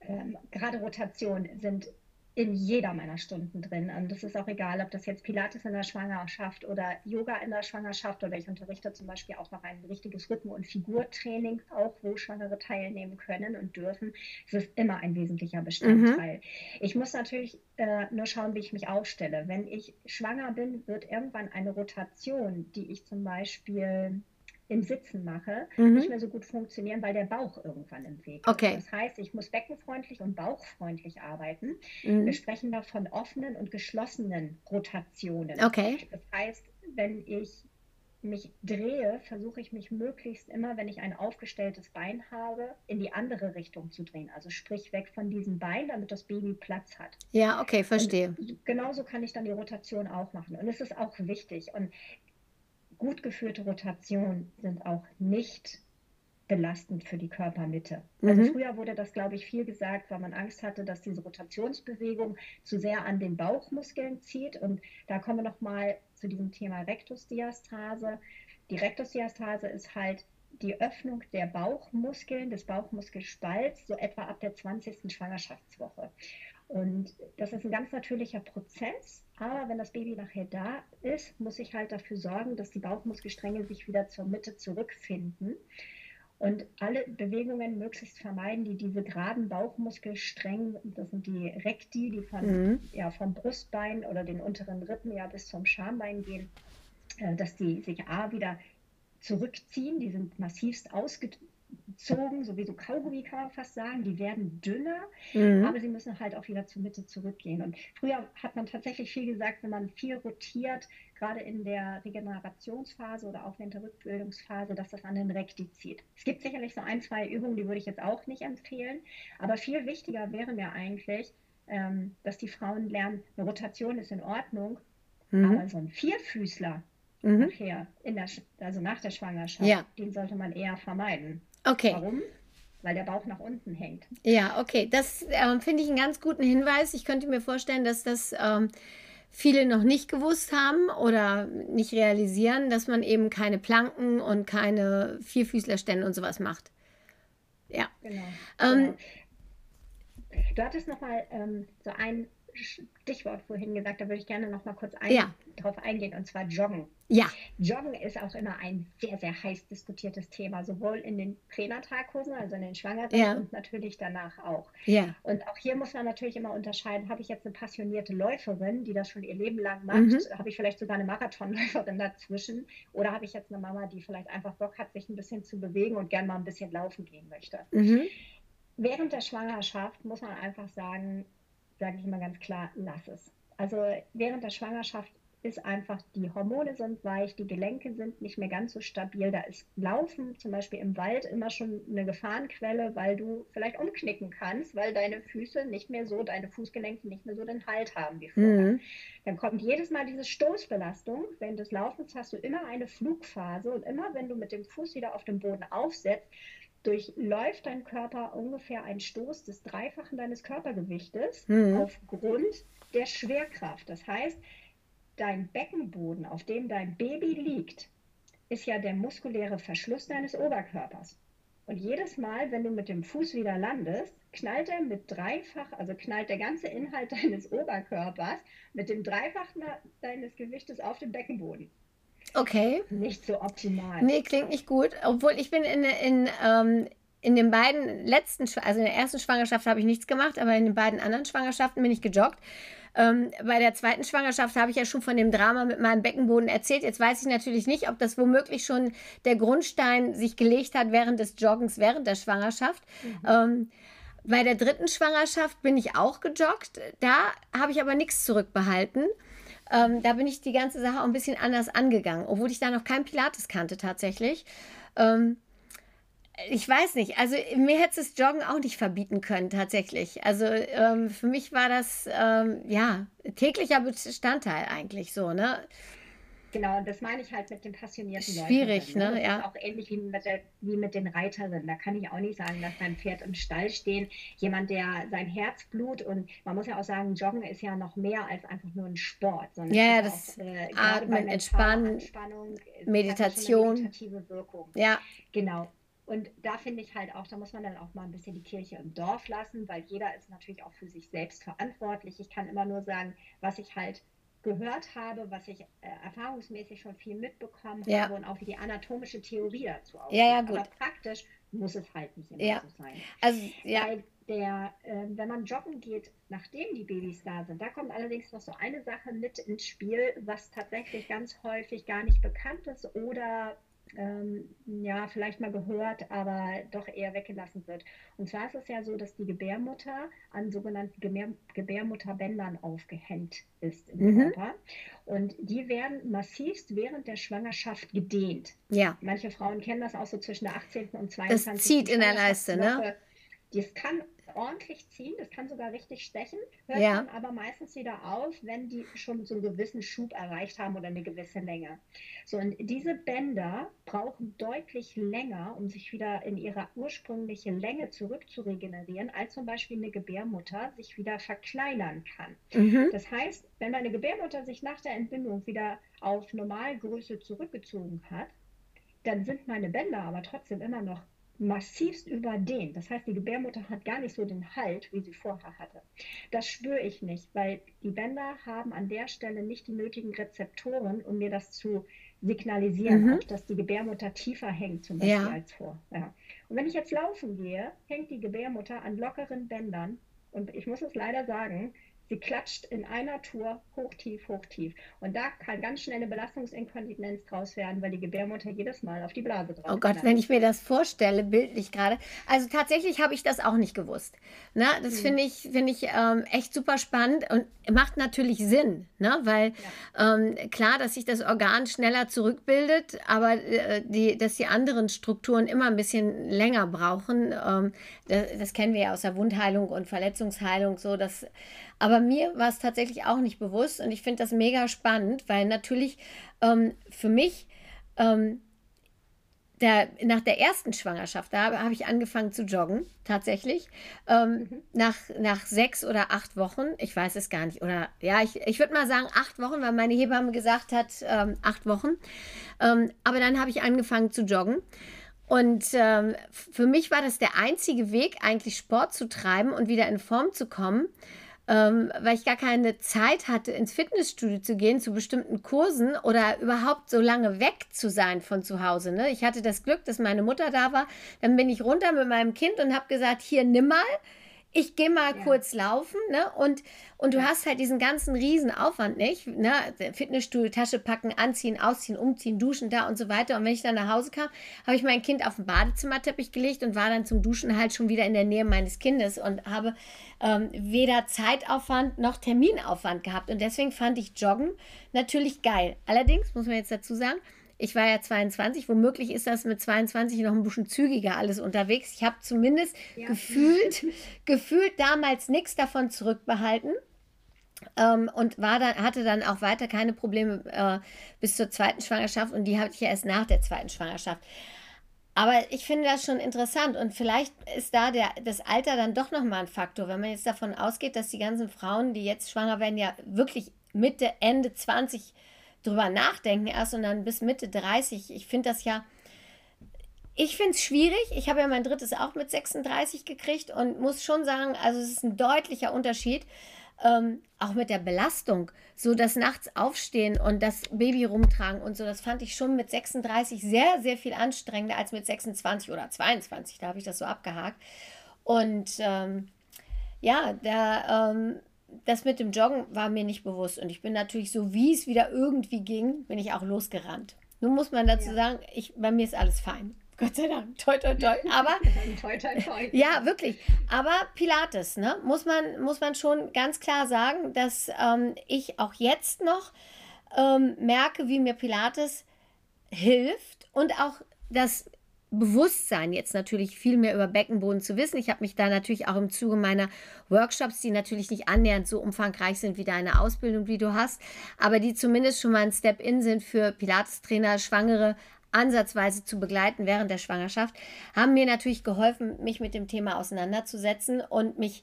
C: ähm, gerade Rotation sind in jeder meiner Stunden drin. Und das ist auch egal, ob das jetzt Pilates in der Schwangerschaft oder Yoga in der Schwangerschaft oder ich unterrichte zum Beispiel auch noch ein richtiges Rhythmen- und Figurtraining, auch wo Schwangere teilnehmen können und dürfen. Es ist immer ein wesentlicher Bestandteil. Mhm. Ich muss natürlich äh, nur schauen, wie ich mich aufstelle. Wenn ich schwanger bin, wird irgendwann eine Rotation, die ich zum Beispiel im Sitzen mache, mhm. nicht mehr so gut funktionieren, weil der Bauch irgendwann im Weg ist.
B: Okay.
C: Das heißt, ich muss beckenfreundlich und bauchfreundlich arbeiten. Mhm. Wir sprechen da von offenen und geschlossenen Rotationen.
B: Okay.
C: Das heißt, wenn ich mich drehe, versuche ich mich möglichst immer, wenn ich ein aufgestelltes Bein habe, in die andere Richtung zu drehen. Also sprich weg von diesem Bein, damit das Baby Platz hat.
B: Ja, okay, verstehe.
C: Und genauso kann ich dann die Rotation auch machen. Und es ist auch wichtig. Und gut geführte Rotationen sind auch nicht belastend für die Körpermitte. Also mhm. früher wurde das, glaube ich, viel gesagt, weil man Angst hatte, dass diese Rotationsbewegung zu sehr an den Bauchmuskeln zieht. Und da kommen wir nochmal zu diesem Thema Rektusdiastase. Die Rektusdiastase ist halt die Öffnung der Bauchmuskeln, des Bauchmuskelspalts, so etwa ab der 20. Schwangerschaftswoche. Und das ist ein ganz natürlicher Prozess. Aber wenn das Baby nachher da ist, muss ich halt dafür sorgen, dass die Bauchmuskelstränge sich wieder zur Mitte zurückfinden und alle Bewegungen möglichst vermeiden, die diese geraden Bauchmuskelstränge, das sind die Rekti, die von, mhm. ja, vom Brustbein oder den unteren Rippen ja bis zum Schambein gehen, äh, dass die sich A wieder zurückziehen, die sind massivst ausgedrückt zogen, so wie so Kaugummi kann man fast sagen, die werden dünner, mhm. aber sie müssen halt auch wieder zur Mitte zurückgehen. Und früher hat man tatsächlich viel gesagt, wenn man viel rotiert, gerade in der Regenerationsphase oder auch in der Rückbildungsphase, dass das an den Rekti zieht. Es gibt sicherlich so ein, zwei Übungen, die würde ich jetzt auch nicht empfehlen, aber viel wichtiger wäre mir eigentlich, ähm, dass die Frauen lernen, eine Rotation ist in Ordnung, mhm. aber so ein Vierfüßler, mhm. nachher, in der, also nach der Schwangerschaft, ja. den sollte man eher vermeiden.
B: Okay.
C: Warum? Weil der Bauch nach unten hängt.
B: Ja, okay. Das ähm, finde ich einen ganz guten Hinweis. Ich könnte mir vorstellen, dass das ähm, viele noch nicht gewusst haben oder nicht realisieren, dass man eben keine Planken und keine Vierfüßlerstände und sowas macht. Ja.
C: Genau. Ähm, genau. Du hattest nochmal ähm, so ein Stichwort vorhin gesagt, da würde ich gerne noch mal kurz ein, ja. drauf eingehen, und zwar Joggen.
B: Ja.
C: Joggen ist auch immer ein sehr, sehr heiß diskutiertes Thema, sowohl in den Pränatalkursen, also in den Schwangeren ja. und natürlich danach auch.
B: Ja.
C: Und auch hier muss man natürlich immer unterscheiden, habe ich jetzt eine passionierte Läuferin, die das schon ihr Leben lang macht, mhm. habe ich vielleicht sogar eine Marathonläuferin dazwischen oder habe ich jetzt eine Mama, die vielleicht einfach Bock hat, sich ein bisschen zu bewegen und gerne mal ein bisschen laufen gehen möchte.
B: Mhm.
C: Während der Schwangerschaft muss man einfach sagen, sage ich immer ganz klar, lass es. Also während der Schwangerschaft ist einfach, die Hormone sind weich, die Gelenke sind nicht mehr ganz so stabil. Da ist Laufen zum Beispiel im Wald immer schon eine Gefahrenquelle, weil du vielleicht umknicken kannst, weil deine Füße nicht mehr so, deine Fußgelenke nicht mehr so den Halt haben wie vorher. Mhm. Dann kommt jedes Mal diese Stoßbelastung. Während des Laufens hast du immer eine Flugphase und immer wenn du mit dem Fuß wieder auf dem Boden aufsetzt, durchläuft dein Körper ungefähr einen Stoß des Dreifachen deines Körpergewichtes mhm. aufgrund der Schwerkraft. Das heißt, dein Beckenboden, auf dem dein Baby liegt, ist ja der muskuläre Verschluss deines Oberkörpers. Und jedes Mal, wenn du mit dem Fuß wieder landest, knallt er mit dreifach, also knallt der ganze Inhalt (laughs) deines Oberkörpers mit dem Dreifachen deines Gewichtes auf den Beckenboden.
B: Okay.
C: Nicht so optimal.
B: Nee, klingt nicht gut. Obwohl ich bin in, in, ähm, in den beiden letzten, also in der ersten Schwangerschaft habe ich nichts gemacht, aber in den beiden anderen Schwangerschaften bin ich gejoggt. Ähm, bei der zweiten Schwangerschaft habe ich ja schon von dem Drama mit meinem Beckenboden erzählt. Jetzt weiß ich natürlich nicht, ob das womöglich schon der Grundstein sich gelegt hat während des Joggens, während der Schwangerschaft. Mhm. Ähm, bei der dritten Schwangerschaft bin ich auch gejoggt. Da habe ich aber nichts zurückbehalten. Ähm, da bin ich die ganze Sache auch ein bisschen anders angegangen, obwohl ich da noch kein Pilates kannte tatsächlich. Ähm, ich weiß nicht, also mir hätte es Joggen auch nicht verbieten können tatsächlich. Also ähm, für mich war das ähm, ja täglicher Bestandteil eigentlich so, ne?
C: Genau, und das meine ich halt mit den passionierten
B: Leuten. Schwierig, ne?
C: Das ja. ist auch ähnlich wie mit, der, wie mit den Reiterinnen. Da kann ich auch nicht sagen, dass mein Pferd im Stall stehen. Jemand, der sein Herzblut und man muss ja auch sagen, Joggen ist ja noch mehr als einfach nur ein Sport.
B: Sondern ja, das auch, äh, Atmen, Entspannen, Meditation.
C: meditative Wirkung.
B: Ja.
C: Genau. Und da finde ich halt auch, da muss man dann auch mal ein bisschen die Kirche im Dorf lassen, weil jeder ist natürlich auch für sich selbst verantwortlich. Ich kann immer nur sagen, was ich halt gehört habe, was ich äh, erfahrungsmäßig schon viel mitbekommen ja. habe und auch wie die anatomische Theorie dazu aussieht.
B: Ja, ja, gut.
C: Aber praktisch muss es halt nicht immer
B: ja.
C: so sein.
B: Also, ja.
C: Weil der, äh, wenn man joggen geht, nachdem die Babys da sind, da kommt allerdings noch so eine Sache mit ins Spiel, was tatsächlich ganz häufig gar nicht bekannt ist oder ähm, ja, vielleicht mal gehört, aber doch eher weggelassen wird. Und zwar ist es ja so, dass die Gebärmutter an sogenannten Gebär Gebärmutterbändern aufgehängt ist im mhm. Körper. Und die werden massivst während der Schwangerschaft gedehnt.
B: Ja.
C: Manche Frauen kennen das auch so zwischen der 18. und 22.
B: Das zieht in der Leiste, ne?
C: Das kann ordentlich ziehen, das kann sogar richtig stechen, hört
B: ja.
C: dann aber meistens wieder auf, wenn die schon so einen gewissen Schub erreicht haben oder eine gewisse Länge. So, und diese Bänder brauchen deutlich länger, um sich wieder in ihre ursprüngliche Länge zurückzuregenerieren, als zum Beispiel eine Gebärmutter sich wieder verkleinern kann. Mhm. Das heißt, wenn meine Gebärmutter sich nach der Entbindung wieder auf Normalgröße zurückgezogen hat, dann sind meine Bänder aber trotzdem immer noch massivst überdehnt. Das heißt, die Gebärmutter hat gar nicht so den Halt, wie sie vorher hatte. Das spüre ich nicht, weil die Bänder haben an der Stelle nicht die nötigen Rezeptoren, um mir das zu signalisieren, mhm. auch, dass die Gebärmutter tiefer hängt, zum Beispiel ja. als vor. Ja. Und wenn ich jetzt laufen gehe, hängt die Gebärmutter an lockeren Bändern. Und ich muss es leider sagen, Sie klatscht in einer Tour hoch, tief, hoch, tief. Und da kann ganz schnell eine Belastungsinkontinenz draus werden, weil die Gebärmutter jedes Mal auf die Blase drauf
B: Oh Gott, knallt. wenn ich mir das vorstelle, bildlich gerade. Also tatsächlich habe ich das auch nicht gewusst. Ne? Das mhm. finde ich, find ich ähm, echt super spannend und macht natürlich Sinn, ne? weil ja. ähm, klar, dass sich das Organ schneller zurückbildet, aber äh, die, dass die anderen Strukturen immer ein bisschen länger brauchen. Ähm, das, das kennen wir ja aus der Wundheilung und Verletzungsheilung so, dass aber mir war es tatsächlich auch nicht bewusst und ich finde das mega spannend, weil natürlich ähm, für mich ähm, der, nach der ersten Schwangerschaft, da habe ich angefangen zu joggen, tatsächlich. Ähm, mhm. nach, nach sechs oder acht Wochen, ich weiß es gar nicht, oder ja, ich, ich würde mal sagen acht Wochen, weil meine Hebamme gesagt hat, ähm, acht Wochen. Ähm, aber dann habe ich angefangen zu joggen. Und ähm, für mich war das der einzige Weg, eigentlich Sport zu treiben und wieder in Form zu kommen ähm, weil ich gar keine Zeit hatte, ins Fitnessstudio zu gehen, zu bestimmten Kursen oder überhaupt so lange weg zu sein von zu Hause. Ne? Ich hatte das Glück, dass meine Mutter da war. Dann bin ich runter mit meinem Kind und habe gesagt, hier, nimm mal. Ich gehe mal ja. kurz laufen, ne? Und, und du hast halt diesen ganzen Riesenaufwand nicht, ne? Fitnessstuhl, Tasche packen, anziehen, ausziehen, umziehen, duschen da und so weiter. Und wenn ich dann nach Hause kam, habe ich mein Kind auf den Badezimmerteppich gelegt und war dann zum Duschen halt schon wieder in der Nähe meines Kindes und habe ähm, weder Zeitaufwand noch Terminaufwand gehabt. Und deswegen fand ich Joggen natürlich geil. Allerdings muss man jetzt dazu sagen, ich war ja 22, womöglich ist das mit 22 noch ein bisschen zügiger alles unterwegs. Ich habe zumindest ja. gefühlt, (laughs) gefühlt damals nichts davon zurückbehalten. Ähm, und war dann, hatte dann auch weiter keine Probleme äh, bis zur zweiten Schwangerschaft und die hatte ich ja erst nach der zweiten Schwangerschaft. Aber ich finde das schon interessant und vielleicht ist da der, das Alter dann doch nochmal ein Faktor, wenn man jetzt davon ausgeht, dass die ganzen Frauen, die jetzt schwanger werden, ja wirklich Mitte, Ende 20 drüber nachdenken erst und dann bis Mitte 30. Ich finde das ja, ich finde es schwierig. Ich habe ja mein drittes auch mit 36 gekriegt und muss schon sagen, also es ist ein deutlicher Unterschied. Ähm, auch mit der Belastung, so das nachts aufstehen und das Baby rumtragen und so, das fand ich schon mit 36 sehr, sehr viel anstrengender als mit 26 oder 22. Da habe ich das so abgehakt. Und ähm, ja, da ähm, das mit dem Joggen war mir nicht bewusst. Und ich bin natürlich, so wie es wieder irgendwie ging, bin ich auch losgerannt. Nun muss man dazu ja. sagen, ich, bei mir ist alles fein. (laughs) Gott sei Dank. Toi, toi, toi. (laughs) Aber, toi, toi, toi. (laughs) ja, wirklich. Aber Pilates, ne? Muss man, muss man schon ganz klar sagen, dass ähm, ich auch jetzt noch ähm, merke, wie mir Pilates hilft und auch das Bewusstsein, jetzt natürlich viel mehr über Beckenboden zu wissen. Ich habe mich da natürlich auch im Zuge meiner Workshops, die natürlich nicht annähernd so umfangreich sind wie deine Ausbildung, die du hast, aber die zumindest schon mal ein Step-in sind für Pilates-Trainer, Schwangere ansatzweise zu begleiten während der Schwangerschaft, haben mir natürlich geholfen, mich mit dem Thema auseinanderzusetzen und mich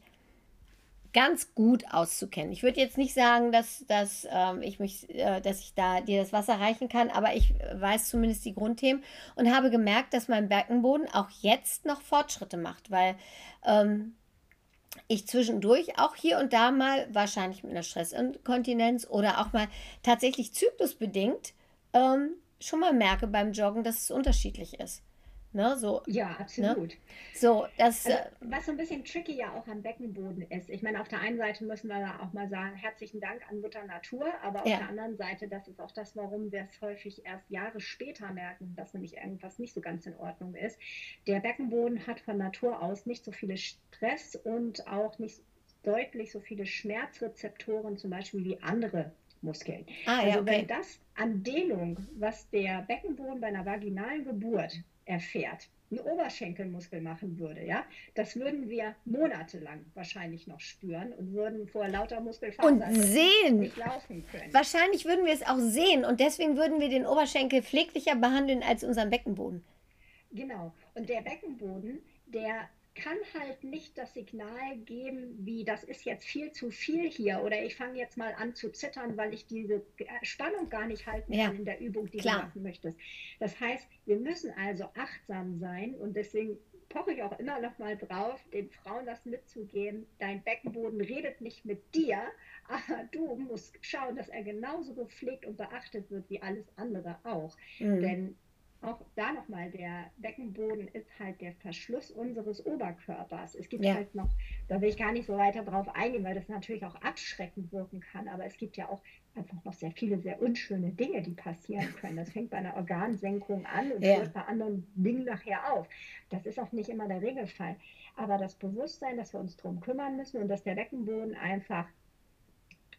B: ganz gut auszukennen. Ich würde jetzt nicht sagen, dass, dass, ähm, ich mich, äh, dass ich da dir das Wasser reichen kann, aber ich weiß zumindest die Grundthemen und habe gemerkt, dass mein Beckenboden auch jetzt noch Fortschritte macht, weil ähm, ich zwischendurch auch hier und da mal, wahrscheinlich mit einer Stressinkontinenz oder auch mal tatsächlich zyklusbedingt, ähm, schon mal merke beim Joggen, dass es unterschiedlich ist. Ne, so,
C: ja, ne? absolut. Ne?
B: So, das,
C: also, was so ein bisschen tricky ja auch am Beckenboden ist. Ich meine, auf der einen Seite müssen wir da auch mal sagen, herzlichen Dank an Mutter Natur, aber auf ja. der anderen Seite, das ist auch das, warum wir es häufig erst Jahre später merken, dass nämlich irgendwas nicht so ganz in Ordnung ist. Der Beckenboden hat von Natur aus nicht so viele Stress und auch nicht deutlich so viele Schmerzrezeptoren, zum Beispiel wie andere Muskeln. Ah, also ja, okay. wenn das an Dehnung, was der Beckenboden bei einer vaginalen Geburt erfährt, einen Oberschenkelmuskel machen würde, ja, das würden wir monatelang wahrscheinlich noch spüren und würden vor lauter
B: sehen. nicht laufen können. Wahrscheinlich würden wir es auch sehen und deswegen würden wir den Oberschenkel pfleglicher behandeln als unseren Beckenboden.
C: Genau. Und der Beckenboden, der kann halt nicht das Signal geben, wie das ist jetzt viel zu viel hier oder ich fange jetzt mal an zu zittern, weil ich diese Spannung gar nicht halten ja, kann in der Übung, die klar. du machen möchtest. Das heißt, wir müssen also achtsam sein und deswegen poche ich auch immer noch mal drauf, den Frauen das mitzugeben. Dein Beckenboden redet nicht mit dir, aber du musst schauen, dass er genauso gepflegt und beachtet wird wie alles andere auch. Mhm. Denn auch da nochmal, der Beckenboden ist halt der Verschluss unseres Oberkörpers. Es gibt ja. halt noch, da will ich gar nicht so weiter drauf eingehen, weil das natürlich auch abschreckend wirken kann, aber es gibt ja auch einfach noch sehr viele sehr unschöne Dinge, die passieren können. Das fängt bei einer Organsenkung an und ja. hört bei anderen Dingen nachher auf. Das ist auch nicht immer der Regelfall. Aber das Bewusstsein, dass wir uns darum kümmern müssen und dass der Beckenboden einfach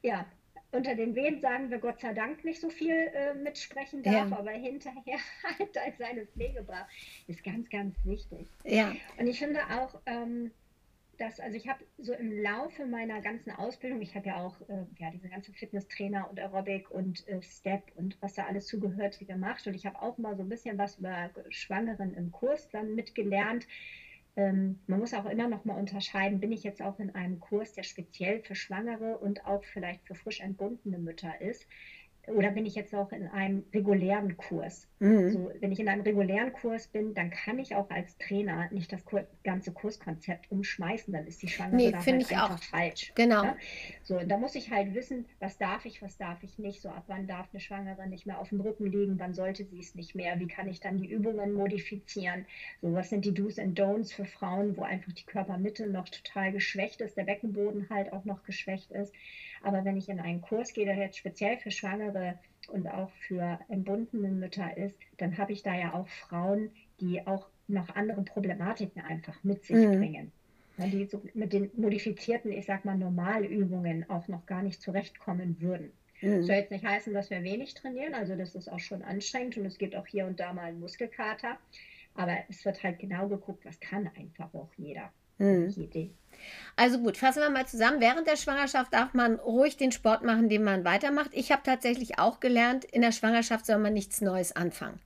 C: ja, unter den Wehen sagen wir Gott sei Dank nicht so viel äh, mitsprechen darf, ja. aber hinterher (laughs) halt seine Pflege braucht, ist ganz, ganz wichtig. Ja. Und ich finde auch, ähm, dass, also ich habe so im Laufe meiner ganzen Ausbildung, ich habe ja auch äh, ja, diese ganze Fitnesstrainer und Aerobic und äh, Step und was da alles zugehört gemacht und ich habe auch mal so ein bisschen was über Schwangeren im Kurs dann mitgelernt man muss auch immer noch mal unterscheiden, bin ich jetzt auch in einem Kurs, der speziell für Schwangere und auch vielleicht für frisch entbundene Mütter ist. Oder bin ich jetzt auch in einem regulären Kurs? Mhm. So, wenn ich in einem regulären Kurs bin, dann kann ich auch als Trainer nicht das ganze Kurskonzept umschmeißen, dann ist die Schwangere
B: nee,
C: da
B: halt
C: einfach auch. falsch.
B: Genau. Ja?
C: So, da muss ich halt wissen, was darf ich, was darf ich nicht. So, ab wann darf eine Schwangere nicht mehr auf dem Rücken liegen, wann sollte sie es nicht mehr, wie kann ich dann die Übungen modifizieren. So, was sind die Do's and Don'ts für Frauen, wo einfach die Körpermitte noch total geschwächt ist, der Beckenboden halt auch noch geschwächt ist. Aber wenn ich in einen Kurs gehe, der jetzt speziell für Schwangere und auch für entbundene Mütter ist, dann habe ich da ja auch Frauen, die auch noch andere Problematiken einfach mit sich mhm. bringen. Die so mit den modifizierten, ich sag mal, Normalübungen auch noch gar nicht zurechtkommen würden. Mhm. Soll jetzt nicht heißen, dass wir wenig trainieren, also das ist auch schon anstrengend und es gibt auch hier und da mal einen Muskelkater. Aber es wird halt genau geguckt, was kann einfach auch jeder. Mhm.
B: Also gut, fassen wir mal zusammen. Während der Schwangerschaft darf man ruhig den Sport machen, den man weitermacht. Ich habe tatsächlich auch gelernt, in der Schwangerschaft soll man nichts Neues anfangen.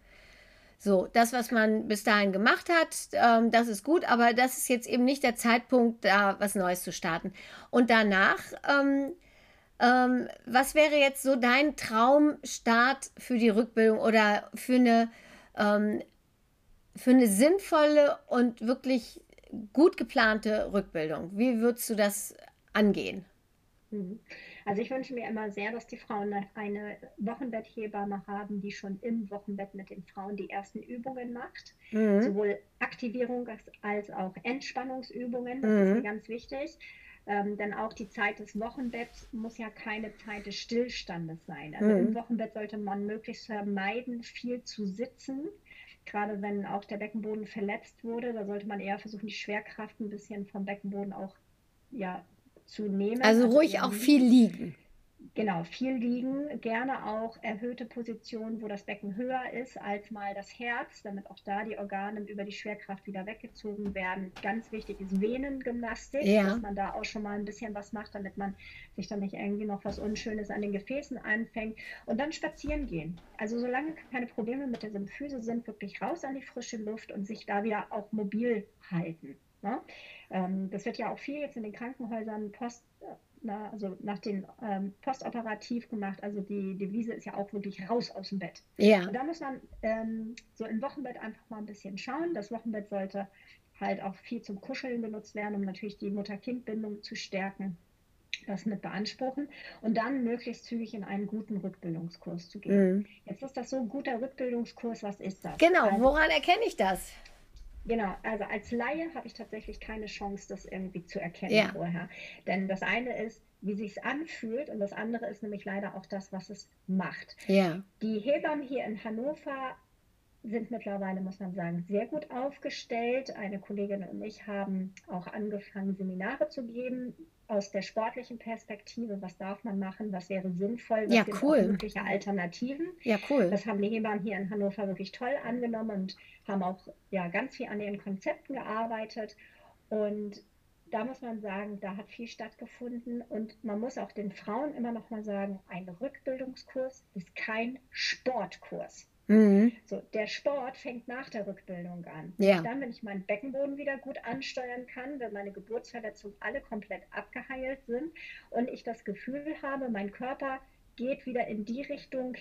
B: So, das, was man bis dahin gemacht hat, ähm, das ist gut, aber das ist jetzt eben nicht der Zeitpunkt, da was Neues zu starten. Und danach, ähm, ähm, was wäre jetzt so dein Traumstart für die Rückbildung oder für eine, ähm, für eine sinnvolle und wirklich gut geplante Rückbildung. Wie würdest du das angehen?
C: Mhm. Also ich wünsche mir immer sehr, dass die Frauen eine Wochenbetthebamme haben, die schon im Wochenbett mit den Frauen die ersten Übungen macht. Mhm. Sowohl Aktivierung als auch Entspannungsübungen. Das mhm. ist mir ganz wichtig. Ähm, denn auch die Zeit des Wochenbetts muss ja keine Zeit des Stillstandes sein. Also mhm. im Wochenbett sollte man möglichst vermeiden, viel zu sitzen gerade wenn auch der Beckenboden verletzt wurde, da sollte man eher versuchen, die Schwerkraft ein bisschen vom Beckenboden auch ja, zu nehmen.
B: Also, also ruhig auch viel liegen.
C: Genau, viel liegen, gerne auch erhöhte Positionen, wo das Becken höher ist als mal das Herz, damit auch da die Organe über die Schwerkraft wieder weggezogen werden. Ganz wichtig ist Venengymnastik, ja. dass man da auch schon mal ein bisschen was macht, damit man sich dann nicht irgendwie noch was Unschönes an den Gefäßen anfängt. Und dann spazieren gehen. Also solange keine Probleme mit der Symphyse sind, wirklich raus an die frische Luft und sich da wieder auch mobil halten. Ne? Ähm, das wird ja auch viel jetzt in den Krankenhäusern post na, also nach den ähm, postoperativ gemacht. Also die Devise ist ja auch wirklich raus aus dem Bett.
B: Ja.
C: Und da muss man ähm, so im Wochenbett einfach mal ein bisschen schauen. Das Wochenbett sollte halt auch viel zum Kuscheln benutzt werden, um natürlich die Mutter-Kind-Bindung zu stärken. Das mit beanspruchen und dann möglichst zügig in einen guten Rückbildungskurs zu gehen. Mhm. Jetzt ist das so ein guter Rückbildungskurs, was ist das?
B: Genau, also, woran erkenne ich das?
C: Genau, also als Laie habe ich tatsächlich keine Chance, das irgendwie zu erkennen ja. vorher. Denn das eine ist, wie sich es anfühlt und das andere ist nämlich leider auch das, was es macht.
B: Ja.
C: Die Hebammen hier in Hannover sind mittlerweile, muss man sagen, sehr gut aufgestellt. Eine Kollegin und ich haben auch angefangen, Seminare zu geben aus der sportlichen Perspektive. Was darf man machen? Was wäre sinnvoll? Was
B: ja, cool.
C: mögliche Alternativen?
B: Ja, cool.
C: Das haben die Hebammen hier in Hannover wirklich toll angenommen und haben auch ja, ganz viel an ihren Konzepten gearbeitet. Und da muss man sagen, da hat viel stattgefunden und man muss auch den Frauen immer noch mal sagen, ein Rückbildungskurs ist kein Sportkurs. Mhm. So, der Sport fängt nach der Rückbildung an.
B: Ja.
C: Dann, wenn ich meinen Beckenboden wieder gut ansteuern kann, wenn meine Geburtsverletzungen alle komplett abgeheilt sind und ich das Gefühl habe, mein Körper geht wieder in die Richtung,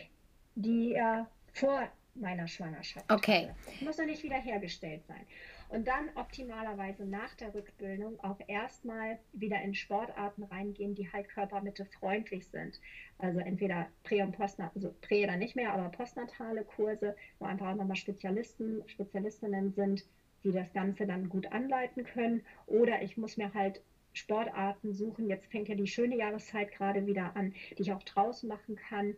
C: die er vor meiner Schwangerschaft.
B: Okay.
C: Hatte. Muss noch nicht wiederhergestellt sein. Und dann optimalerweise nach der Rückbildung auch erstmal wieder in Sportarten reingehen, die halt Körpermitte freundlich sind. Also entweder Prä- und Postnat, also Prä- dann nicht mehr, aber postnatale Kurse, wo einfach auch nochmal Spezialisten, Spezialistinnen sind, die das Ganze dann gut anleiten können. Oder ich muss mir halt Sportarten suchen. Jetzt fängt ja die schöne Jahreszeit gerade wieder an, die ich auch draußen machen kann,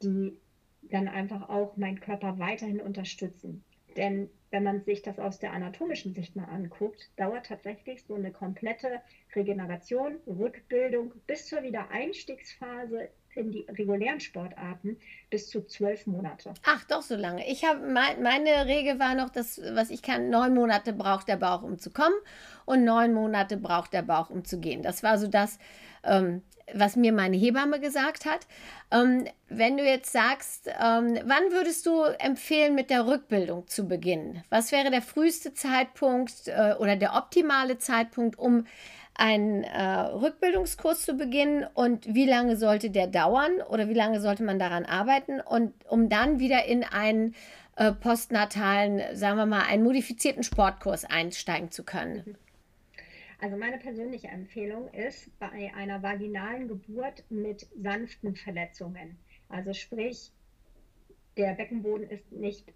C: die dann einfach auch meinen Körper weiterhin unterstützen. Denn wenn man sich das aus der anatomischen Sicht mal anguckt, dauert tatsächlich so eine komplette Regeneration, Rückbildung bis zur Wiedereinstiegsphase in die regulären Sportarten bis zu zwölf Monate.
B: Ach, doch so lange. Ich habe mein, meine Regel war noch, dass was ich kann, neun Monate braucht der Bauch, um zu kommen und neun Monate braucht der Bauch, um zu gehen. Das war so das, ähm, was mir meine Hebamme gesagt hat. Ähm, wenn du jetzt sagst, ähm, wann würdest du empfehlen, mit der Rückbildung zu beginnen? Was wäre der früheste Zeitpunkt äh, oder der optimale Zeitpunkt, um einen äh, Rückbildungskurs zu beginnen und wie lange sollte der dauern oder wie lange sollte man daran arbeiten und um dann wieder in einen äh, postnatalen, sagen wir mal, einen modifizierten Sportkurs einsteigen zu können?
C: Also meine persönliche Empfehlung ist bei einer vaginalen Geburt mit sanften Verletzungen. Also sprich, der Beckenboden ist nicht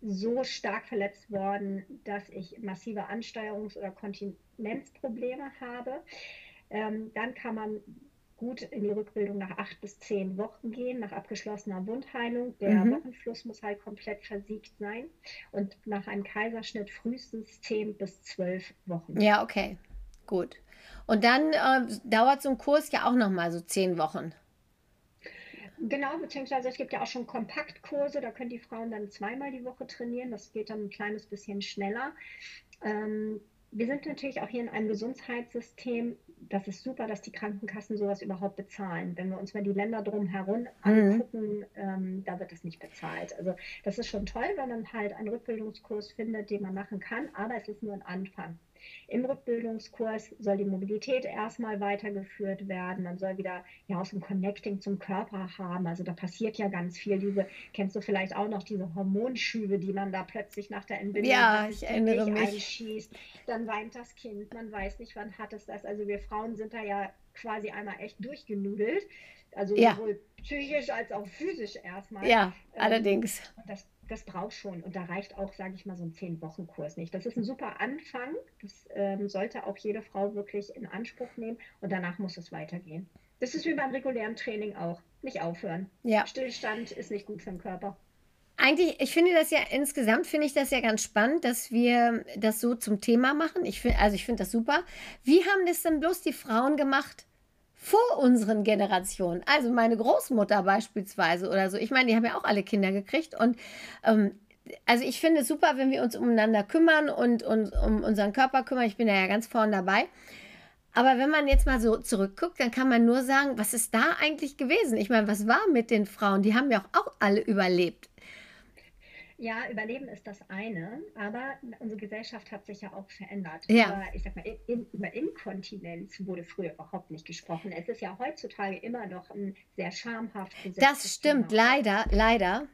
C: so stark verletzt worden, dass ich massive Ansteuerungs- oder Kontinenzprobleme habe. Ähm, dann kann man gut in die Rückbildung nach acht bis zehn Wochen gehen, nach abgeschlossener Wundheilung. Der mhm. Wochenfluss muss halt komplett versiegt sein und nach einem Kaiserschnitt frühestens zehn bis zwölf Wochen.
B: Ja, okay, gut. Und dann äh, dauert so ein Kurs ja auch noch mal so zehn Wochen.
C: Genau, beziehungsweise es gibt ja auch schon Kompaktkurse, da können die Frauen dann zweimal die Woche trainieren. Das geht dann ein kleines bisschen schneller. Ähm, wir sind natürlich auch hier in einem Gesundheitssystem. Das ist super, dass die Krankenkassen sowas überhaupt bezahlen. Wenn wir uns mal die Länder drumherum mhm. angucken, mhm. ähm, da wird das nicht bezahlt. Also das ist schon toll, wenn man halt einen Rückbildungskurs findet, den man machen kann, aber es ist nur ein Anfang. Im Rückbildungskurs soll die Mobilität erstmal weitergeführt werden. Man soll wieder ja auch so ein Connecting zum Körper haben. Also da passiert ja ganz viel. Diese, kennst du vielleicht auch noch diese Hormonschübe, die man da plötzlich nach der Entbindung
B: ja, ich erinnere mich.
C: einschießt. Dann weint das Kind, man weiß nicht, wann hat es das. Also wir Frauen sind da ja quasi einmal echt durchgenudelt. Also ja. sowohl psychisch als auch physisch erstmal.
B: Ja, ähm, allerdings.
C: Das das braucht schon. Und da reicht auch, sage ich mal, so ein Zehn-Wochen-Kurs nicht. Das ist ein super Anfang. Das ähm, sollte auch jede Frau wirklich in Anspruch nehmen. Und danach muss es weitergehen. Das ist wie beim regulären Training auch. Nicht aufhören.
B: Ja.
C: Stillstand ist nicht gut für den Körper.
B: Eigentlich, ich finde das ja insgesamt finde ich das ja ganz spannend, dass wir das so zum Thema machen. Ich finde, also ich finde das super. Wie haben das denn bloß die Frauen gemacht? Vor unseren Generationen. Also meine Großmutter beispielsweise oder so. Ich meine, die haben ja auch alle Kinder gekriegt und ähm, also ich finde es super, wenn wir uns umeinander kümmern und, und um unseren Körper kümmern. Ich bin da ja ganz vorne dabei. Aber wenn man jetzt mal so zurückguckt, dann kann man nur sagen, was ist da eigentlich gewesen? Ich meine, was war mit den Frauen? Die haben ja auch, auch alle überlebt.
C: Ja, Überleben ist das eine, aber unsere Gesellschaft hat sich ja auch verändert.
B: Ja.
C: Über, ich sag mal, in, über Inkontinenz wurde früher überhaupt nicht gesprochen. Es ist ja heutzutage immer noch ein sehr schamhaft
B: Das stimmt, Thema. leider, leider. Ne?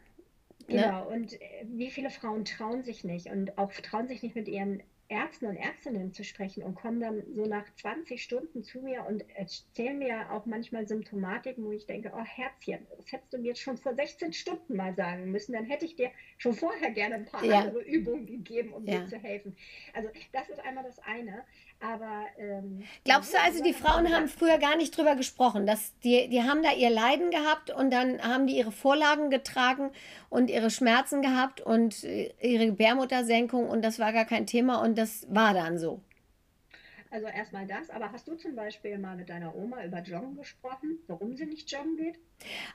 C: Genau, ne? und äh, wie viele Frauen trauen sich nicht und auch trauen sich nicht mit ihren Ärzten und Ärztinnen zu sprechen und kommen dann so nach 20 Stunden zu mir und erzählen mir auch manchmal Symptomatiken, wo ich denke, oh Herzchen, das hättest du mir jetzt schon vor 16 Stunden mal sagen müssen, dann hätte ich dir schon vorher gerne ein paar ja. andere Übungen gegeben, um ja. dir zu helfen. Also das ist einmal das eine. Aber ähm,
B: glaubst du also, die Frauen haben früher gar nicht drüber gesprochen, dass die, die haben da ihr Leiden gehabt und dann haben die ihre Vorlagen getragen und ihre Schmerzen gehabt und äh, ihre Gebärmuttersenkung und das war gar kein Thema und das war dann so.
C: Also erstmal das, aber hast du zum Beispiel mal mit deiner Oma über Joggen gesprochen, warum sie nicht joggen geht?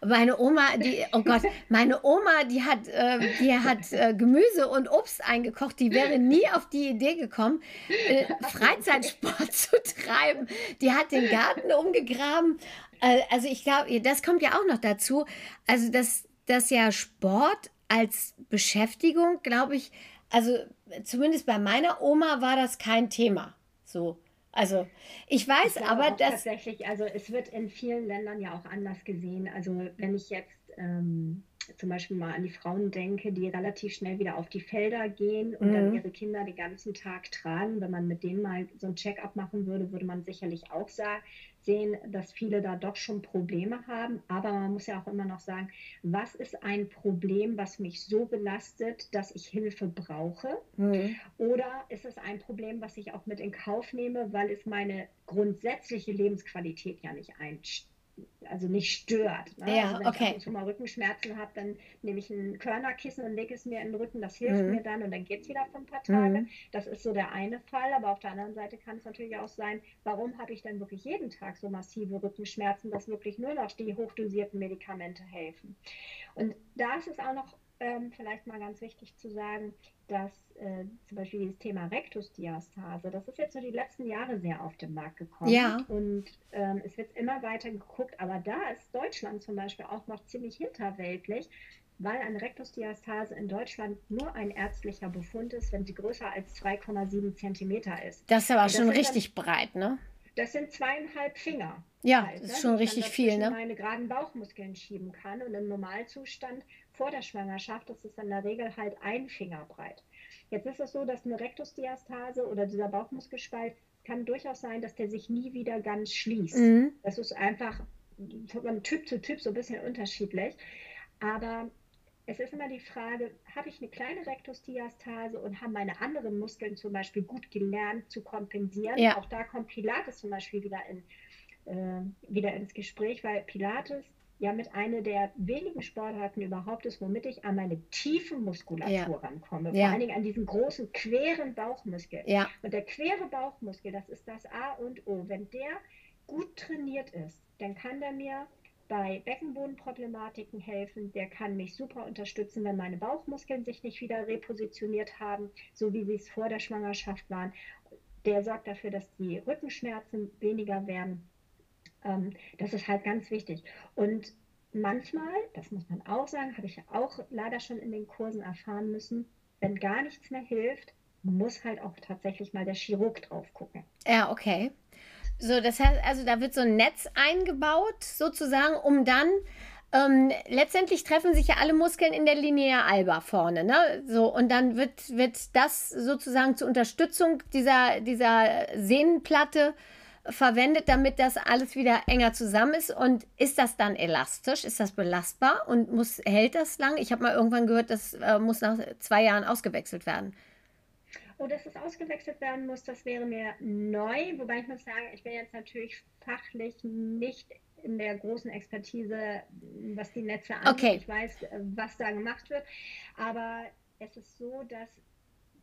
B: Meine Oma, die, oh Gott, (laughs) meine Oma, die hat, äh, die hat äh, Gemüse und Obst eingekocht, die wäre nie auf die Idee gekommen, äh, (laughs) Freizeitsport zu treiben. Die hat den Garten umgegraben. Äh, also ich glaube, das kommt ja auch noch dazu. Also dass, dass ja Sport als Beschäftigung, glaube ich, also zumindest bei meiner Oma war das kein Thema. So. Also ich weiß ich aber, dass...
C: Tatsächlich, also es wird in vielen Ländern ja auch anders gesehen. Also wenn ich jetzt ähm, zum Beispiel mal an die Frauen denke, die relativ schnell wieder auf die Felder gehen und mhm. dann ihre Kinder den ganzen Tag tragen. Wenn man mit denen mal so ein Check-up machen würde, würde man sicherlich auch sagen, sehen, dass viele da doch schon Probleme haben. Aber man muss ja auch immer noch sagen, was ist ein Problem, was mich so belastet, dass ich Hilfe brauche? Mhm. Oder ist es ein Problem, was ich auch mit in Kauf nehme, weil es meine grundsätzliche Lebensqualität ja nicht einstellt? Also nicht stört.
B: Ne? Ja,
C: also wenn
B: okay.
C: ich schon mal Rückenschmerzen habe, dann nehme ich ein Körnerkissen und lege es mir in den Rücken. Das hilft mhm. mir dann und dann geht es wieder für ein paar Tage. Mhm. Das ist so der eine Fall. Aber auf der anderen Seite kann es natürlich auch sein, warum habe ich dann wirklich jeden Tag so massive Rückenschmerzen, dass wirklich nur noch die hochdosierten Medikamente helfen. Und da ist es auch noch ähm, vielleicht mal ganz wichtig zu sagen, dass äh, zum Beispiel dieses Thema Rektusdiastase, das ist jetzt so die letzten Jahre sehr auf den Markt gekommen.
B: Ja.
C: Und ähm, es wird immer weiter geguckt, aber da ist Deutschland zum Beispiel auch noch ziemlich hinterweltlich, weil eine Rektusdiastase in Deutschland nur ein ärztlicher Befund ist, wenn sie größer als 2,7 Zentimeter ist.
B: Das ist aber das schon richtig dann, breit, ne?
C: das sind zweieinhalb Finger.
B: Ja, halt, das ist ne? schon richtig viel, ne?
C: meine geraden Bauchmuskeln schieben kann und im Normalzustand vor der Schwangerschaft ist es in der Regel halt ein Finger breit. Jetzt ist es so, dass eine Rektusdiastase oder dieser Bauchmuskelspalt kann durchaus sein, dass der sich nie wieder ganz schließt. Mhm. Das ist einfach von Typ zu Typ so ein bisschen unterschiedlich. Aber es ist immer die Frage, habe ich eine kleine Rektusdiastase und haben meine anderen Muskeln zum Beispiel gut gelernt zu kompensieren? Ja. Auch da kommt Pilates zum Beispiel wieder, in, äh, wieder ins Gespräch, weil Pilates ja mit einer der wenigen Sportarten überhaupt ist, womit ich an meine tiefe Muskulatur ja. rankomme. Vor ja. allen Dingen an diesen großen, queren Bauchmuskel. Ja. Und der quere Bauchmuskel, das ist das A und O. Wenn der gut trainiert ist, dann kann der mir bei Beckenbodenproblematiken helfen. Der kann mich super unterstützen, wenn meine Bauchmuskeln sich nicht wieder repositioniert haben, so wie sie es vor der Schwangerschaft waren. Der sorgt dafür, dass die Rückenschmerzen weniger werden. Ähm, das ist halt ganz wichtig. Und manchmal, das muss man auch sagen, habe ich ja auch leider schon in den Kursen erfahren müssen, wenn gar nichts mehr hilft, muss halt auch tatsächlich mal der Chirurg drauf gucken.
B: Ja, okay. So, das heißt, also da wird so ein Netz eingebaut, sozusagen, um dann ähm, letztendlich treffen sich ja alle Muskeln in der Linea alba vorne, ne? So, und dann wird, wird das sozusagen zur Unterstützung dieser, dieser Sehnenplatte verwendet, damit das alles wieder enger zusammen ist. Und ist das dann elastisch? Ist das belastbar und muss, hält das lang? Ich habe mal irgendwann gehört, das äh, muss nach zwei Jahren ausgewechselt werden.
C: Oh, dass es ausgewechselt werden muss, das wäre mir neu. Wobei ich muss sagen, ich bin jetzt natürlich fachlich nicht in der großen Expertise, was die Netze angeht. Okay. Ich weiß, äh, was da gemacht wird. Aber es ist so, dass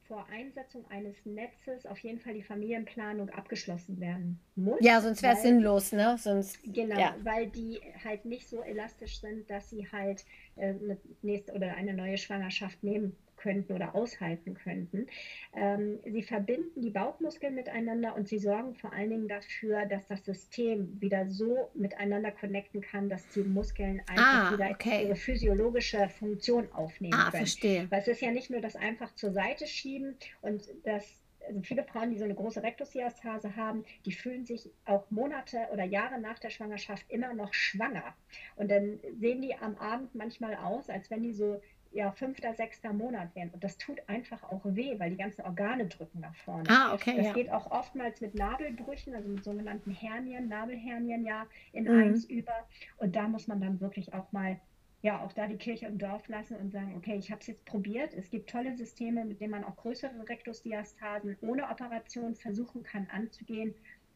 C: vor Einsetzung eines Netzes auf jeden Fall die Familienplanung abgeschlossen werden muss.
B: Ja, sonst wäre es sinnlos, ne? Sonst,
C: genau,
B: ja.
C: weil die halt nicht so elastisch sind, dass sie halt äh, eine nächste oder eine neue Schwangerschaft nehmen könnten oder aushalten könnten. Ähm, sie verbinden die Bauchmuskeln miteinander und sie sorgen vor allen Dingen dafür, dass das System wieder so miteinander connecten kann, dass die Muskeln einfach ah, wieder okay. ihre physiologische Funktion aufnehmen ah, können.
B: Verstehe.
C: Weil es ist ja nicht nur das einfach zur Seite schieben und das also viele Frauen, die so eine große Rektusdiastase haben, die fühlen sich auch Monate oder Jahre nach der Schwangerschaft immer noch schwanger. Und dann sehen die am Abend manchmal aus, als wenn die so ja, fünfter, sechster Monat werden. Und das tut einfach auch weh, weil die ganzen Organe drücken nach vorne.
B: Ah, okay.
C: Das
B: ja.
C: geht auch oftmals mit Nabelbrüchen, also mit sogenannten Hernien, Nabelhernien ja in mhm. eins über. Und da muss man dann wirklich auch mal, ja, auch da die Kirche im Dorf lassen und sagen, okay, ich habe es jetzt probiert. Es gibt tolle Systeme, mit denen man auch größere Rektusdiastasen ohne Operation versuchen kann anzugehen,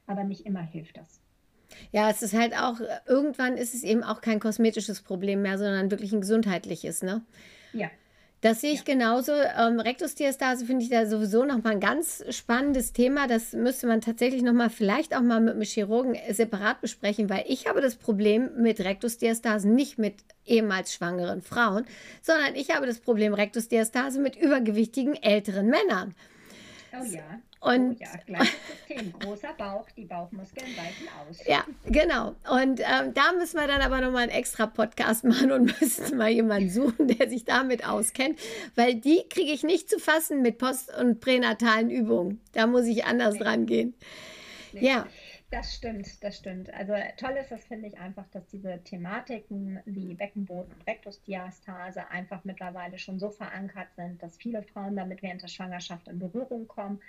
C: aber nicht immer hilft das.
B: Ja, es ist halt auch, irgendwann ist es eben auch kein kosmetisches Problem mehr, sondern wirklich ein gesundheitliches, ne?
C: Ja.
B: Das sehe ich ja. genauso. Ähm, Rektusdiastase finde ich da sowieso nochmal ein ganz spannendes Thema. Das müsste man tatsächlich nochmal, vielleicht auch mal mit einem Chirurgen separat besprechen, weil ich habe das Problem mit Rektusdiastasen nicht mit ehemals schwangeren Frauen, sondern ich habe das Problem Rektusdiastase mit übergewichtigen älteren Männern.
C: Oh ja. Und oh ja, gleiches System. Großer Bauch, die Bauchmuskeln weichen aus.
B: Ja, genau. Und ähm, da müssen wir dann aber nochmal einen extra Podcast (laughs) machen und müssen mal jemanden suchen, der sich damit auskennt, weil die kriege ich nicht zu fassen mit post- und pränatalen Übungen. Da muss ich anders nee. dran gehen. Nee. Ja.
C: Das stimmt, das stimmt. Also toll ist das, finde ich, einfach, dass diese Thematiken wie Beckenboden und Rektusdiastase einfach mittlerweile schon so verankert sind, dass viele Frauen damit während der Schwangerschaft in Berührung kommen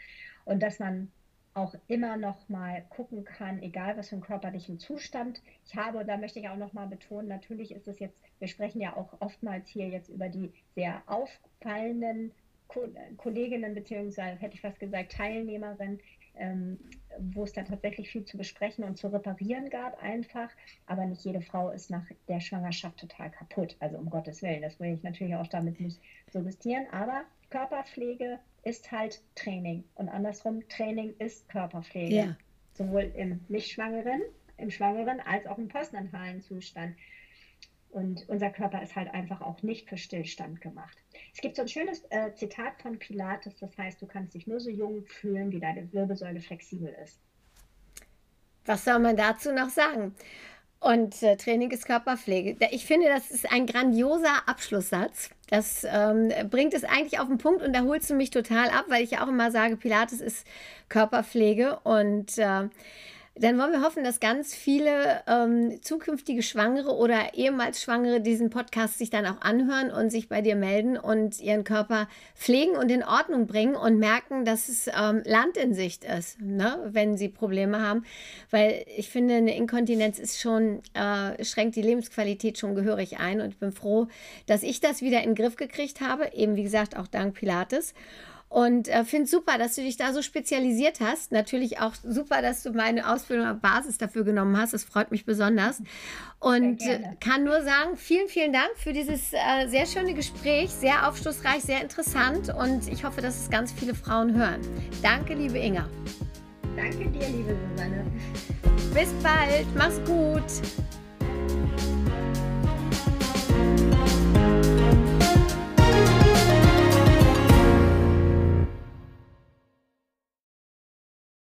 C: und dass man auch immer noch mal gucken kann, egal was für einen körperlichen Zustand ich habe. Und da möchte ich auch noch mal betonen, natürlich ist es jetzt, wir sprechen ja auch oftmals hier jetzt über die sehr auffallenden Kolleginnen beziehungsweise hätte ich fast gesagt Teilnehmerinnen, ähm, wo es dann tatsächlich viel zu besprechen und zu reparieren gab einfach. Aber nicht jede Frau ist nach der Schwangerschaft total kaputt. Also um Gottes Willen, das will ich natürlich auch damit nicht suggestieren. Aber Körperpflege ist halt Training und andersrum, Training ist Körperpflege. Ja. Sowohl im Nicht-Schwangeren, im Schwangeren als auch im postnatalen Zustand. Und unser Körper ist halt einfach auch nicht für Stillstand gemacht. Es gibt so ein schönes äh, Zitat von Pilates, das heißt, du kannst dich nur so jung fühlen, wie deine Wirbelsäule flexibel ist.
B: Was soll man dazu noch sagen? Und äh, Training ist Körperpflege. Ich finde, das ist ein grandioser Abschlusssatz. Das ähm, bringt es eigentlich auf den Punkt und da holst du mich total ab, weil ich ja auch immer sage, Pilates ist Körperpflege und äh, dann wollen wir hoffen, dass ganz viele ähm, zukünftige Schwangere oder ehemals Schwangere diesen Podcast sich dann auch anhören und sich bei dir melden und ihren Körper pflegen und in Ordnung bringen und merken, dass es ähm, Land in Sicht ist, ne? wenn sie Probleme haben. Weil ich finde, eine Inkontinenz ist schon, äh, schränkt die Lebensqualität schon gehörig ein und ich bin froh, dass ich das wieder in den Griff gekriegt habe, eben wie gesagt auch dank Pilates. Und äh, finde es super, dass du dich da so spezialisiert hast. Natürlich auch super, dass du meine Ausbildung auf Basis dafür genommen hast. Das freut mich besonders. Und kann nur sagen, vielen, vielen Dank für dieses äh, sehr schöne Gespräch. Sehr aufschlussreich, sehr interessant. Und ich hoffe, dass es ganz viele Frauen hören. Danke, liebe Inga.
C: Danke dir, liebe Susanne.
B: Bis bald. Mach's gut.